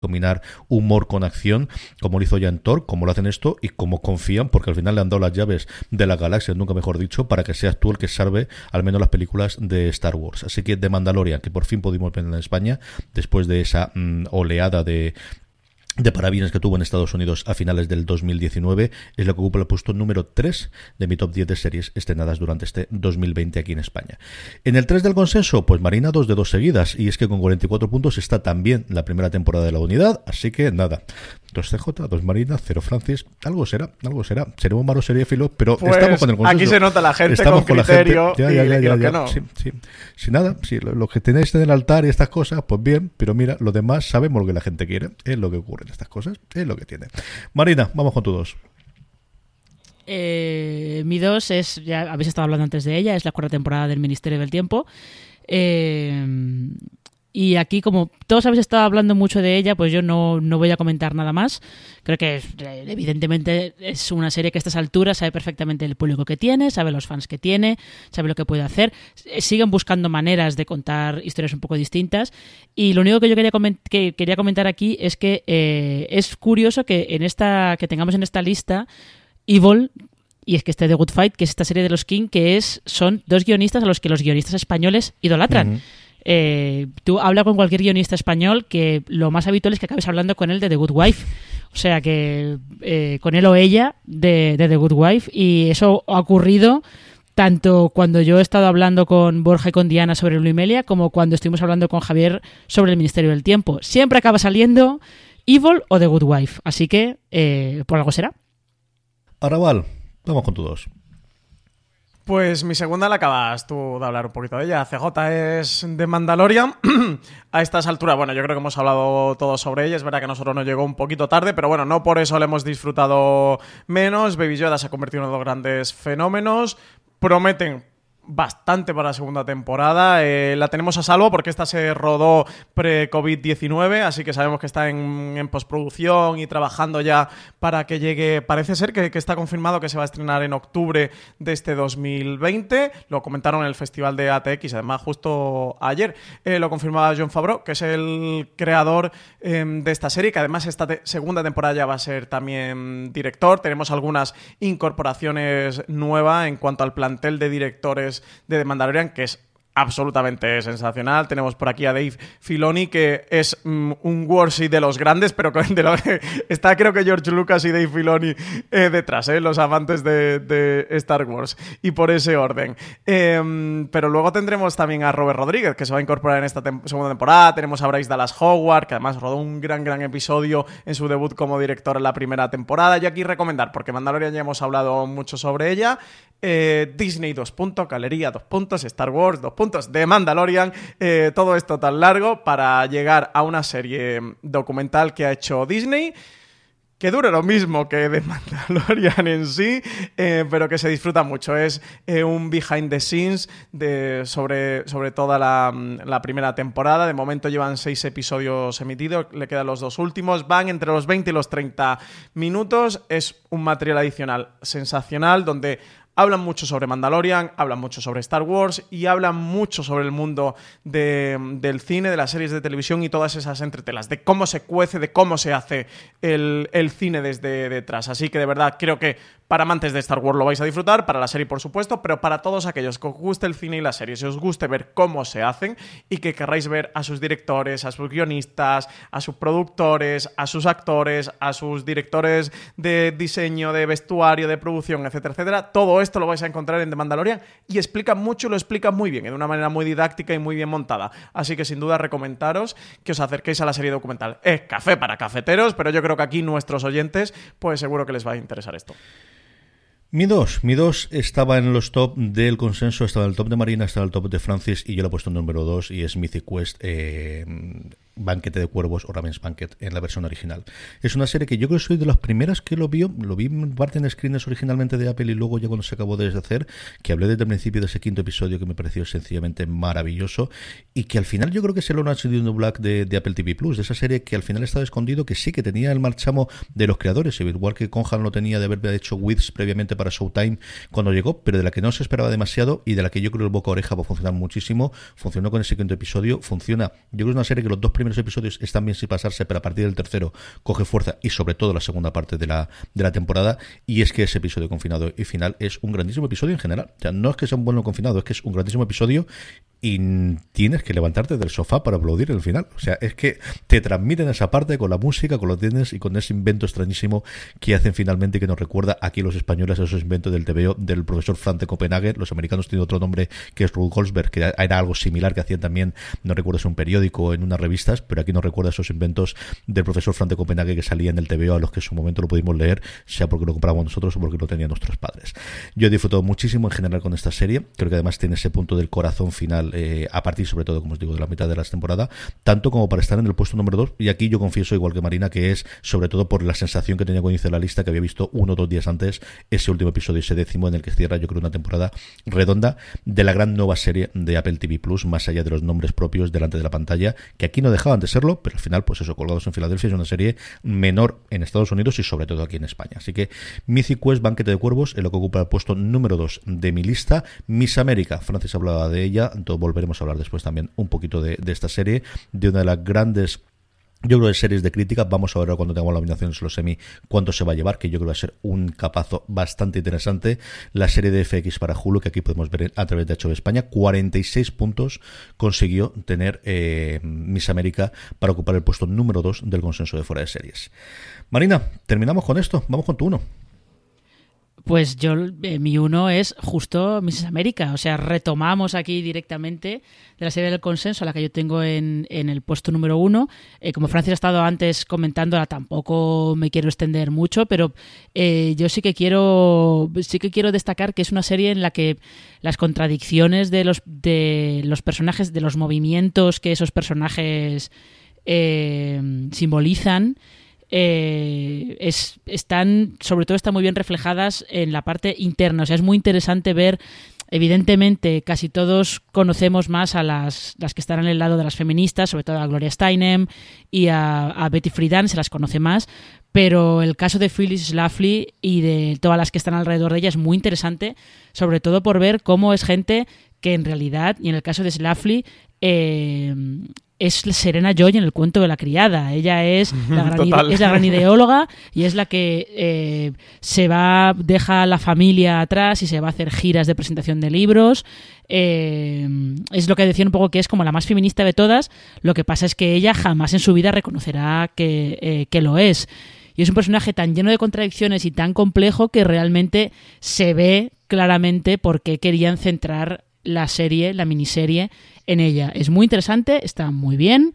Combinar humor con acción, como lo hizo ya en Thor, como lo hacen esto y como confían, porque al final le han dado las llaves de la galaxia, nunca mejor dicho, para que seas tú el que salve al menos las películas de Star Wars. Así que de Mandalorian, que por fin pudimos ver en España, después de esa mm, oleada de de parabienes que tuvo en Estados Unidos a finales del 2019, es lo que ocupa el puesto número 3 de mi top 10 de series estrenadas durante este 2020 aquí en España. En el 3 del consenso, pues Marina dos de dos seguidas, y es que con 44 puntos está también la primera temporada de la unidad, así que nada, dos CJ, dos Marina, cero Francis. Algo será, algo será. Seremos malos seriéfilos, pero Pues estamos con el consenso. aquí se nota la gente Estamos con la criterio gente. Ya, y- ya, ya, y ya, lo que ya. no. Sí, sí. Si nada, si lo, lo que tenéis en el altar y estas cosas, pues bien, pero mira, lo demás sabemos lo que la gente quiere. Es lo que ocurre en estas cosas, es lo que tiene. Marina, vamos con tu dos. Eh, mi 2 es, ya habéis estado hablando antes de ella, es la cuarta temporada del Ministerio del Tiempo. Eh, y aquí, como todos habéis estado hablando mucho de ella, pues yo no, no voy a comentar nada más. Creo que evidentemente es una serie que a estas alturas sabe perfectamente el público que tiene, sabe los fans que tiene, sabe lo que puede hacer. Eh, Siguen buscando maneras de contar historias un poco distintas. Y lo único que yo quería, comen- que quería comentar aquí es que eh, es curioso que en esta que tengamos en esta lista Evil y es que este The Good Fight, que es esta serie de los King, que es son dos guionistas a los que los guionistas españoles idolatran. Eh, tú habla con cualquier guionista español que lo más habitual es que acabes hablando con él de The Good Wife. O sea que eh, con él o ella de, The Good Wife. Y eso ha ocurrido tanto cuando yo he estado hablando con Borja y con Diana sobre Luimelia como cuando estuvimos hablando con Javier sobre el Ministerio del Tiempo. Siempre acaba saliendo Evil o The Good Wife. Así que eh, por algo será. Araval, vamos con tu dos. Pues mi segunda la acabas tú de hablar un poquito de ella. CJ es de Mandalorian. a estas alturas, bueno, yo creo que hemos hablado todo sobre ella. Es verdad que a nosotros nos llegó un poquito tarde, pero bueno, no por eso le hemos disfrutado menos. Baby Yoda se ha convertido en uno de los grandes fenómenos. Prometen bastante para la segunda temporada. Eh, la tenemos a salvo porque esta se rodó pre-COVID-19, así que sabemos que está en, en postproducción y trabajando ya para que llegue. Parece ser que, que está confirmado que se va a estrenar en octubre de este 2020. Lo comentaron en el festival de ATX, además, justo ayer. Eh, lo confirmaba John Favreau, que es el creador eh, de esta serie, que además esta segunda temporada ya va a ser también director. Tenemos algunas incorporaciones nuevas en cuanto al plantel de directores de The Mandalorian, que es absolutamente sensacional. Tenemos por aquí a Dave Filoni, que es mm, un Warsi de los grandes, pero está creo que George Lucas y Dave Filoni eh, detrás, eh, los amantes de, Star Wars, y por ese orden. Em, pero luego tendremos también a Robert Rodríguez, que se va a incorporar en esta segunda temporada. Tenemos a Bryce Dallas Howard, que además rodó un gran, gran episodio en su debut como director en la primera temporada. Y aquí recomendar, porque Mandalorian ya hemos hablado mucho sobre ella. eh, Disney 2 puntos, Galería 2 puntos, Star Wars 2 puntos, de Mandalorian, eh, todo esto tan largo para llegar a una serie documental que ha hecho Disney que dure lo mismo que de Mandalorian en sí, eh, pero que se disfruta mucho. Es eh, un behind the scenes de, sobre, sobre toda mm, la primera temporada. De momento llevan seis episodios emitidos, le quedan los dos últimos. Van entre los 20 y los 30 minutos. Es un material adicional sensacional donde hablan mucho sobre Mandalorian, hablan mucho sobre Star Wars y hablan mucho sobre el mundo de- del cine, de las series de televisión y todas esas entretelas, de cómo se cuece, de cómo se hace el cine desde detrás. Así que de verdad creo que para amantes de Star Wars lo vais a disfrutar, para la serie por supuesto, pero para todos aquellos que os guste el cine y la serie, si os guste ver cómo se hacen y que querráis ver a sus directores, a sus guionistas, a sus productores, a sus actores, a sus directores de diseño, de vestuario, de producción, etcétera, etcétera, todo esto lo vais a encontrar en The Mandalorian y explica mucho lo explica muy bien, de una manera muy didáctica y muy bien montada. Así que sin duda recomendaros que os acerquéis a la serie documental. Es café para cafeteros, pero yo creo que aquí nuestros oyentes, pues seguro que les va a interesar esto. Mi 2, mi 2 estaba en los top del consenso, estaba en el top de Marina, estaba en el top de Francis y yo lo he puesto en número 2 y es Mythic Quest eh, Banquete de Cuervos o Raven's Banquet en la versión original. Es una serie que yo creo que soy de las primeras que lo vio, lo vi en parte en screens originalmente de Apple y luego ya cuando se acabó de deshacer, que hablé desde el principio de ese quinto episodio que me pareció sencillamente maravilloso y que al final yo creo que es el Orange New Black de, de Apple TV Plus, de esa serie que al final estaba escondido, que sí que tenía el marchamo de los creadores, igual que Conhan lo tenía de haber hecho Wiz previamente para Showtime cuando llegó, pero de la que no se esperaba demasiado y de la que yo creo el boca oreja va a funcionar muchísimo. Funcionó con ese quinto episodio, funciona. Yo creo que es una serie que los dos primeros episodios están bien sin pasarse, pero a partir del tercero coge fuerza y sobre todo la segunda parte de la, de la temporada. Y es que ese episodio confinado y final es un grandísimo episodio en general. O sea, no es que sea un bueno confinado, es que es un grandísimo episodio y tienes que levantarte del sofá para aplaudir el final. O sea, es que te transmiten esa parte con la música, con los tienes y con ese invento extrañísimo que hacen finalmente que nos recuerda aquí los españoles a esos inventos del TVO del profesor Franz de Copenhague. Los americanos tienen otro nombre que es Ruth Goldsberg, que era algo similar que hacían también, no recuerdo si un periódico en unas revistas pero aquí nos recuerda esos inventos del profesor Frank de Copenhague que salía en el TVO a los que en su momento lo pudimos leer, sea porque lo compramos nosotros o porque lo tenían nuestros padres. Yo he disfrutado muchísimo en general con esta serie, creo que además tiene ese punto del corazón final, eh, a partir sobre todo, como os digo, de la mitad de la temporada, tanto como para estar en el puesto número 2, y aquí yo confieso, igual que Marina, que es sobre todo por la sensación que tenía cuando hice la lista, que había visto uno o dos días antes ese último episodio, ese décimo, en el que cierra yo creo una temporada redonda de la gran nueva serie de Apple TV Plus, más allá de los nombres propios delante de la pantalla, que aquí no dejaban de serlo, pero al final, pues eso, Colgados en Filadelfia es una serie menor en Estados Unidos y sobre todo aquí en España. Así que Mythic Quest, Banquete de Cuervos, es lo que ocupa el puesto número 2 de mi lista. Miss América, Francis hablaba de ella, entonces volveremos a hablar después también un poquito de, de esta serie, de una de las grandes yo creo que series de críticas, vamos a ver cuando tengamos la nominaciones los semi cuánto se va a llevar, que yo creo que va a ser un capazo bastante interesante. La serie de FX para Hulu, que aquí podemos ver a través de HBO España, 46 puntos consiguió tener eh, Miss América para ocupar el puesto número 2 del consenso de fuera de series. Marina, terminamos con esto, vamos con tu uno. Pues yo, eh, mi uno es justo Mrs. América. O sea, retomamos aquí directamente de la serie del consenso, a la que yo tengo en, en el puesto número uno. Eh, como Francia ha estado antes comentándola, tampoco me quiero extender mucho, pero eh, yo sí que quiero sí que quiero destacar que es una serie en la que las contradicciones de los, de los personajes, de los movimientos que esos personajes simbolizan, eh, es, están, sobre todo están muy bien reflejadas en la parte interna. O sea, es muy interesante ver, evidentemente, casi todos conocemos más a las, las que están en el lado de las feministas, sobre todo a Gloria Steinem y a, Betty Friedan, se las conoce más, pero el caso de Phyllis Schlafly y de todas las que están alrededor de ella es muy interesante, sobre todo por ver cómo es gente que en realidad, y en el caso de Schlafly, eh, es Serena Joy en el cuento de la criada. Ella es la gran, es la gran ideóloga y es la que eh, se va, deja a la familia atrás y se va a hacer giras de presentación de libros. Eh, es lo que decía un poco que es como la más feminista de todas. Lo que pasa es que ella jamás en su vida reconocerá que, eh, que lo es. Y es un personaje tan lleno de contradicciones y tan complejo que realmente se ve claramente por qué querían centrar la serie, la miniserie, en ella. Es muy interesante, está muy bien.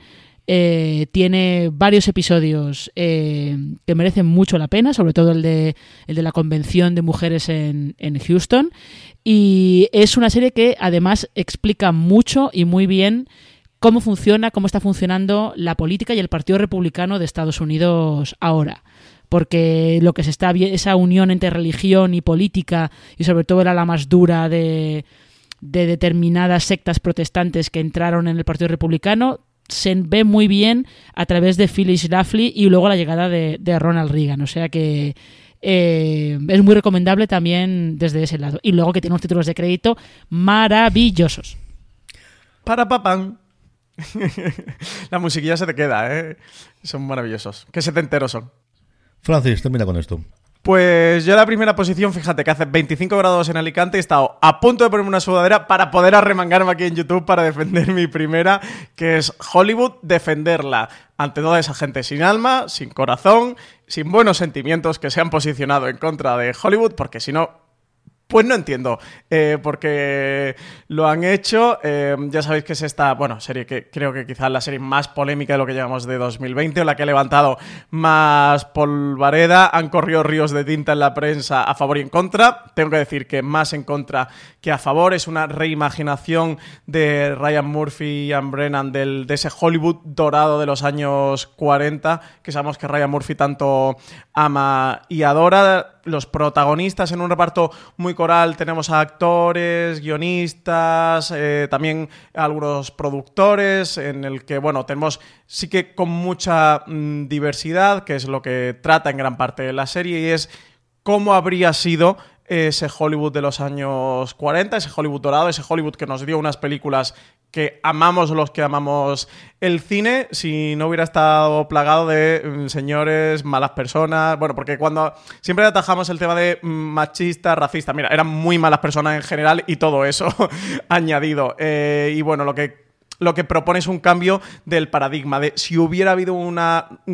Eh, tiene varios episodios eh, que merecen mucho la pena, sobre todo el de, el de la convención de mujeres en, en, Houston. Y es una serie que además explica mucho y muy bien cómo funciona, cómo está funcionando la política y el Partido Republicano de Estados Unidos ahora. Porque lo que se está esa unión entre religión y política, y sobre todo era la más dura de, de determinadas sectas protestantes que entraron en el Partido Republicano se ve muy bien a través de Phyllis Schlafly y luego la llegada de, Ronald Reagan. O sea que eh, es muy recomendable también desde ese lado. Y luego que tiene unos títulos de crédito maravillosos. Para papán. la musiquilla se te queda, ¿eh? Son maravillosos. Qué setenteros son. Francis, termina con esto. Pues yo la primera posición, fíjate que hace 25 grados en Alicante he estado a punto de ponerme una sudadera para poder arremangarme aquí en YouTube para defender mi primera, que es Hollywood, defenderla ante toda esa gente sin alma, sin corazón, sin buenos sentimientos que se han posicionado en contra de Hollywood, porque si no, pues no entiendo eh, porque lo han hecho. Eh, ya sabéis que es esta, bueno, serie que creo que quizás la serie más polémica de lo que llevamos de 2020, o la que ha levantado más polvareda. Han corrido ríos de tinta en la prensa a favor y en contra. Tengo que decir que más en contra que a favor. Es una reimaginación de Ryan Murphy y Ian Brennan del, de ese Hollywood dorado de los años 40, que sabemos que Ryan Murphy tanto ama y adora los protagonistas en un reparto muy coral. Tenemos a actores, guionistas, eh, también algunos productores, en el que, bueno, tenemos sí que con mucha mm, diversidad, que es lo que trata en gran parte de la serie, y es cómo habría sido ese Hollywood de los años 40, ese Hollywood dorado, ese Hollywood que nos dio unas películas que amamos los que amamos el cine si no hubiera estado plagado de mm, señores, malas personas. Bueno, porque cuando siempre atajamos el tema de mm, machista, racista, mira, eran muy malas personas en general y todo eso añadido. Eh, y bueno, lo que lo que propone es un cambio del paradigma, de si hubiera habido un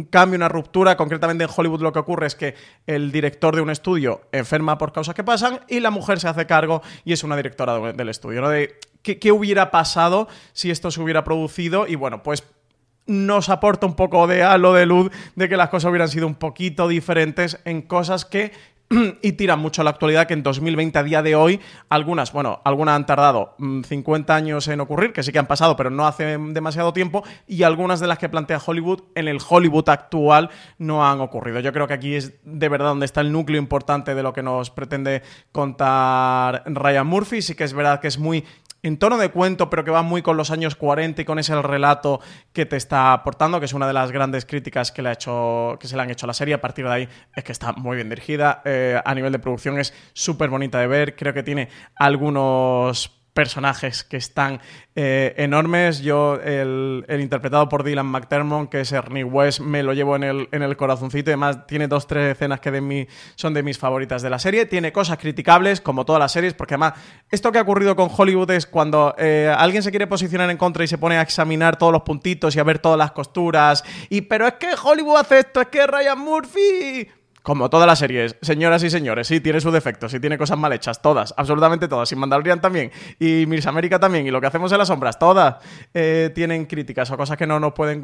cambio, una ruptura, concretamente en Hollywood lo que ocurre es que el director de un estudio enferma por causas que pasan y la mujer se hace cargo y es una directora del estudio, ¿no? Qué, qué hubiera pasado si esto se hubiera producido y bueno, pues nos aporta un poco de halo de luz de que las cosas hubieran sido un poquito diferentes en cosas que y tiran mucho a la actualidad que en 2020 a día de hoy algunas, bueno, algunas han tardado 50 mm, años en ocurrir, que sí que han pasado, pero no hace demasiado tiempo, y algunas de las que plantea Hollywood en el Hollywood actual no han ocurrido. Yo creo que aquí es de verdad donde está el núcleo importante de lo que nos pretende contar Ryan Murphy. Sí que es verdad que es muy en tono de cuento, pero que va muy con los años 40 y con ese relato que te está aportando, que es una de las grandes críticas que, le ha hecho, que se le han hecho a la serie. A partir de ahí es que está muy bien dirigida. Eh, a nivel de producción es súper bonita de ver. Creo que tiene algunos personajes que están eh, enormes. Yo, el, interpretado por Dylan McDermott, que es Ernie West, me lo llevo en el, en el corazoncito. Además, tiene dos, tres escenas que de mí son de mis favoritas de la serie. Tiene cosas criticables, como todas las series, porque además, esto que ha ocurrido con Hollywood es cuando eh, alguien se quiere posicionar en contra y se pone a examinar todos los puntitos y a ver todas las costuras. Y, pero es que Hollywood hace esto, es que Ryan Murphy como todas las series, señoras y señores, sí, tiene sus defectos, sí tiene cosas mal hechas, todas, absolutamente todas. Sin Mandalorian también, y Miss América también, y lo que hacemos en las sombras, todas eh, tienen críticas o cosas que no nos pueden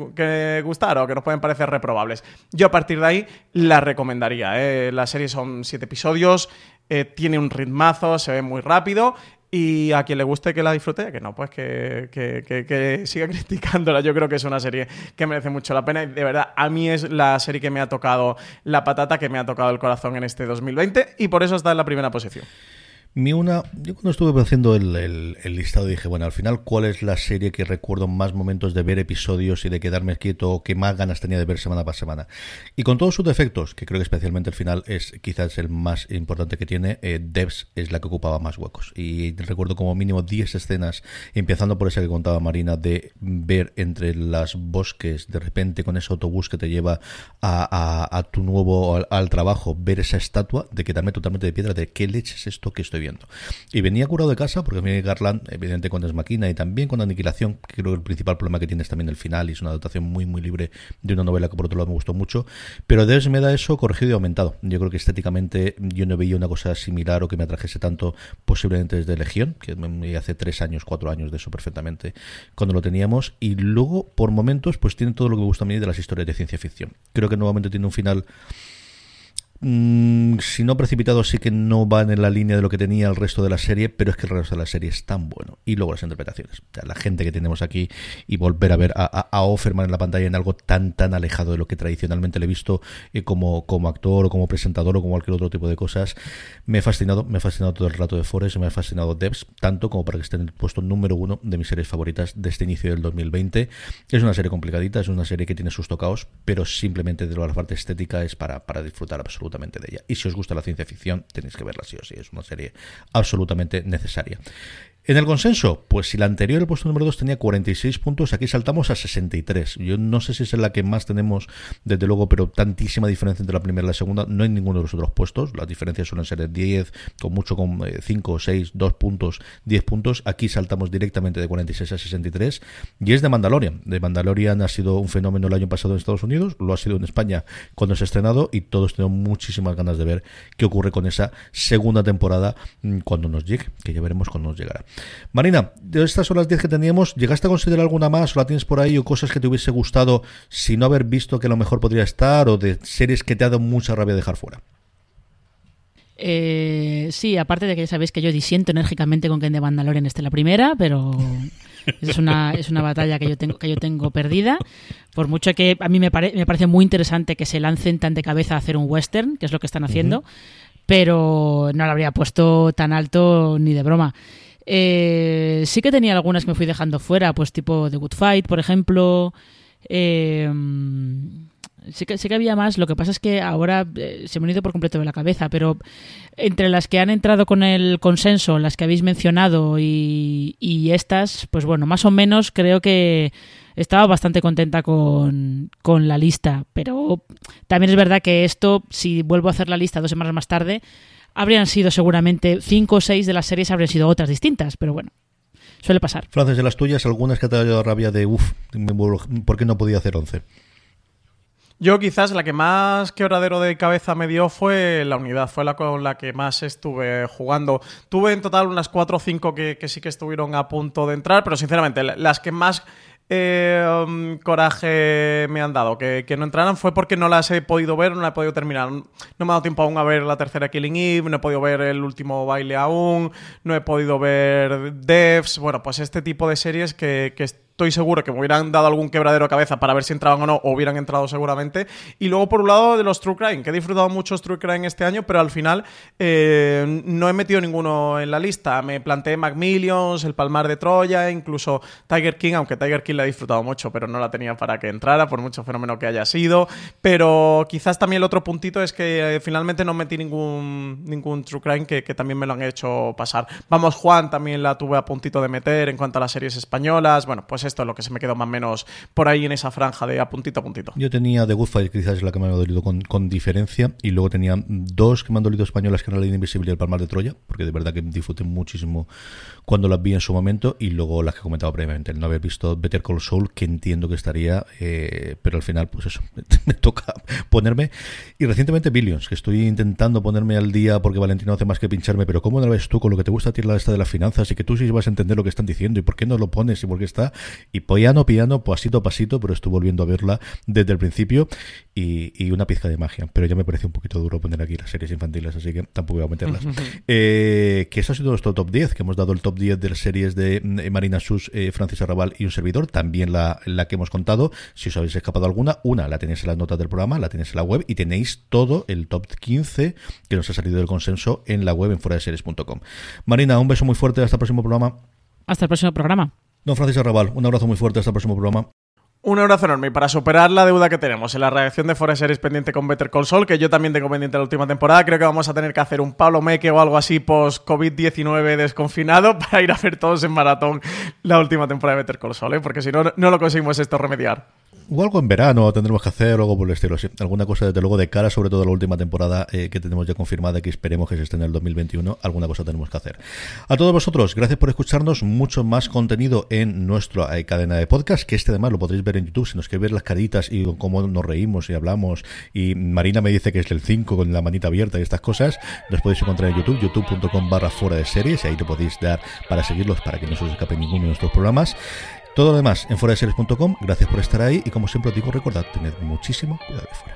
gustar o que nos pueden parecer reprobables. Yo a partir de ahí la recomendaría. Eh. La serie son siete episodios, eh, tiene un ritmazo, se ve muy rápido y a quien le guste que la disfrute, que no, pues que, que, siga criticándola. Yo creo que es una serie que merece mucho la pena y de verdad a mí es la serie que me ha tocado la patata, que me ha tocado el corazón en este 2020 y por eso está en la primera posición. Mi una, yo cuando estuve haciendo el, listado dije, bueno, al final, ¿cuál es la serie que recuerdo más momentos de ver episodios y de quedarme quieto o que más ganas tenía de ver semana para semana? Y con todos sus defectos, que creo que especialmente el final es quizás el más importante que tiene, eh, Devs es la que ocupaba más huecos. Y recuerdo como mínimo 10 escenas, empezando por esa que contaba Marina, de ver entre las bosques, de repente con ese autobús que te lleva a, tu nuevo, al, al, trabajo, ver esa estatua, de quedarme totalmente de piedra, de qué leche es esto que estoy Y venía curado de casa porque viene Garland, evidente con Desmaquina y también con Aniquilación, que creo que el principal problema que tiene es también el final y es una adaptación muy, muy libre de una novela que por otro lado me gustó mucho. Pero Des me da eso corregido y aumentado. Yo creo que estéticamente yo no veía una cosa similar o que me atrajese tanto posiblemente desde Legión, que hace tres años, cuatro años de eso perfectamente cuando lo teníamos. Y luego, por momentos, pues tiene todo lo que me gusta a mí de las historias de ciencia ficción. Creo que nuevamente tiene un final Mm, si no precipitado, sí que no van en la línea de lo que tenía el resto de la serie, pero es que el resto de la serie es tan bueno. Y luego las interpretaciones. la gente que tenemos aquí y volver a ver a, a, Offerman en la pantalla en algo tan, tan alejado de lo que tradicionalmente le he visto eh, como, como actor o como presentador o como cualquier otro tipo de cosas, me ha fascinado. Me ha fascinado todo el rato de Forest, me ha fascinado Devs, tanto como para que esté en el puesto número uno de mis series favoritas de este inicio del 2020. Es una serie complicadita, es una serie que tiene sus tocaos, pero simplemente de la parte estética es para, para disfrutar absolutamente de ella. Y si os gusta la ciencia ficción, tenéis que verla sí o sí, es una serie absolutamente necesaria. En el consenso, pues si la anterior, el puesto número 2, tenía 46 puntos, aquí saltamos a 63. Yo no sé si es la que más tenemos, desde luego, pero tantísima diferencia entre la primera y la segunda, no hay ninguno de los otros puestos. Las diferencias suelen ser de 10, con mucho con 5, 6, 2 puntos, 10 puntos. Aquí saltamos directamente de 46 a 63. Y es de Mandalorian. De Mandalorian ha sido un fenómeno el año pasado en Estados Unidos, lo ha sido en España cuando se ha estrenado y todos tenemos muchísimas ganas de ver qué ocurre con esa segunda temporada mm, cuando nos llegue, que ya veremos cuando nos llegará. Marina, de estas son las 10 que teníamos. ¿Llegaste a considerar alguna más o la tienes por ahí o cosas que te hubiese gustado si no haber visto que a lo mejor podría estar o de series que te ha dado mucha rabia dejar fuera? Eh, sí, aparte de que ya sabéis que yo disiento enérgicamente con que en The Mandalorian esté la primera, pero es una, es una batalla que yo tengo que yo tengo perdida. Por mucho que a mí me, me parece muy interesante que se lancen tan de cabeza a hacer un western, que es lo que están haciendo, pero no lo habría puesto tan alto ni de broma. Eh, sí que tenía algunas que me fui dejando fuera, pues tipo The Good Fight, por ejemplo. Eh, sí, que, sí que había más, lo que pasa es que ahora eh, se me han ido por completo de la cabeza, pero entre las que han entrado con el consenso, las que habéis mencionado y, y estas, pues bueno, más o menos creo que estaba bastante contenta con, con la lista, pero también es verdad que esto, si vuelvo a hacer la lista dos semanas más tarde, habrían sido seguramente cinco o seis de las series habrían sido otras distintas, pero bueno, suele pasar. Frances, de las tuyas, algunas que te ha dado rabia de, uff, ¿por qué no podía hacer once? Yo quizás la que más quebradero de cabeza me dio fue la unidad, fue la con la que más estuve jugando. Tuve en total unas cuatro o cinco que, que sí que estuvieron a punto de entrar, pero sinceramente las que más eh, um, coraje me han dado. Que, que no entraran fue porque no las he podido ver, no las he podido terminar. No me ha dado tiempo aún a ver la tercera Killing Eve, no he podido ver el último baile aún, no he podido ver Devs. Bueno, pues este tipo de series que, que estoy seguro que me hubieran dado algún quebradero de cabeza para ver si entraban o no, o hubieran entrado seguramente. Y luego, por un lado, de los True Crime, que he disfrutado mucho True Crime este año, pero al final eh, no he metido ninguno en la lista. Me planteé Macmillions, El Palmar de Troya, incluso Tiger King, aunque Tiger King la he disfrutado mucho, pero no la tenía para que entrara, por mucho fenómeno que haya sido. Pero quizás también el otro puntito es que eh, finalmente no metí ningún, ningún True Crime que, que también me lo han hecho pasar. Vamos, Juan también la tuve a puntito de meter en cuanto a las series españolas. Bueno, pues esto es lo que se me quedó más o menos por ahí en esa franja de a puntito a puntito. Yo tenía The Good Fight, quizás es la que me ha dolido con, con diferencia, y luego tenía dos que me han dolido españolas, que eran La Ley Invisible y El Palmar de Troya, porque de verdad que disfruté muchísimo cuando las vi en su momento, y luego las que comentaba previamente, el no haber visto Better Call Saul, que entiendo que estaría, eh, pero al final, pues eso, me toca ponerme. Y recientemente Billions, que estoy intentando ponerme al día porque Valentino no hace más que pincharme, pero ¿cómo no la ves tú con lo que te gusta a la esta de las finanzas y que tú sí vas a entender lo que están diciendo y por qué no lo pones y por qué está? Y piano, piano, pasito a pasito, pero estoy volviendo a verla desde el principio y, y una pizca de magia. Pero ya me parece un poquito duro poner aquí las series infantiles, así que tampoco voy a meterlas. eh, que eso ha sido nuestro top 10, que hemos dado el top 10 de las series de eh, Marina Sus, eh, Francis Arrabal y un servidor, también la, la que hemos contado. Si os habéis escapado alguna, una la tenéis en las notas del programa, la tenéis en la web y tenéis todo el top 15 que nos ha salido del consenso en la web en fuera de series.com. Marina, un beso muy fuerte, hasta el próximo programa. Hasta el próximo programa. Don Francis Arrabal, un abrazo muy fuerte, hasta el próximo programa. Un abrazo enorme y para superar la deuda que tenemos en la reacción de Forest Series pendiente con Better Call Saul, que yo también tengo pendiente la última temporada, creo que vamos a tener que hacer un Pablo Meque o algo así post-COVID-19 desconfinado para ir a ver todos en maratón la última temporada de Better Call Saul, ¿eh? porque si no, no lo conseguimos esto remediar. O algo en verano tendremos que hacer, algo por el estilo. Alguna cosa, desde luego, de cara, sobre todo la última temporada eh, que tenemos ya confirmada, que esperemos que se esté en el 2021. Alguna cosa tenemos que hacer. A todos vosotros, gracias por escucharnos. Mucho más contenido en nuestra eh, cadena de podcast, que este además lo podréis ver en YouTube. Si nos queréis ver las caritas y cómo nos reímos y hablamos. Y Marina me dice que es el 5 con la manita abierta y estas cosas. Nos podéis encontrar en YouTube, youtube.com barra fuera de series. Y ahí te podéis dar para seguirlos, para que no se os escape ninguno de nuestros programas. Todo lo demás en foradeseries.com. Gracias por estar ahí y como siempre os digo, recordad, tened muchísimo cuidado de fuera.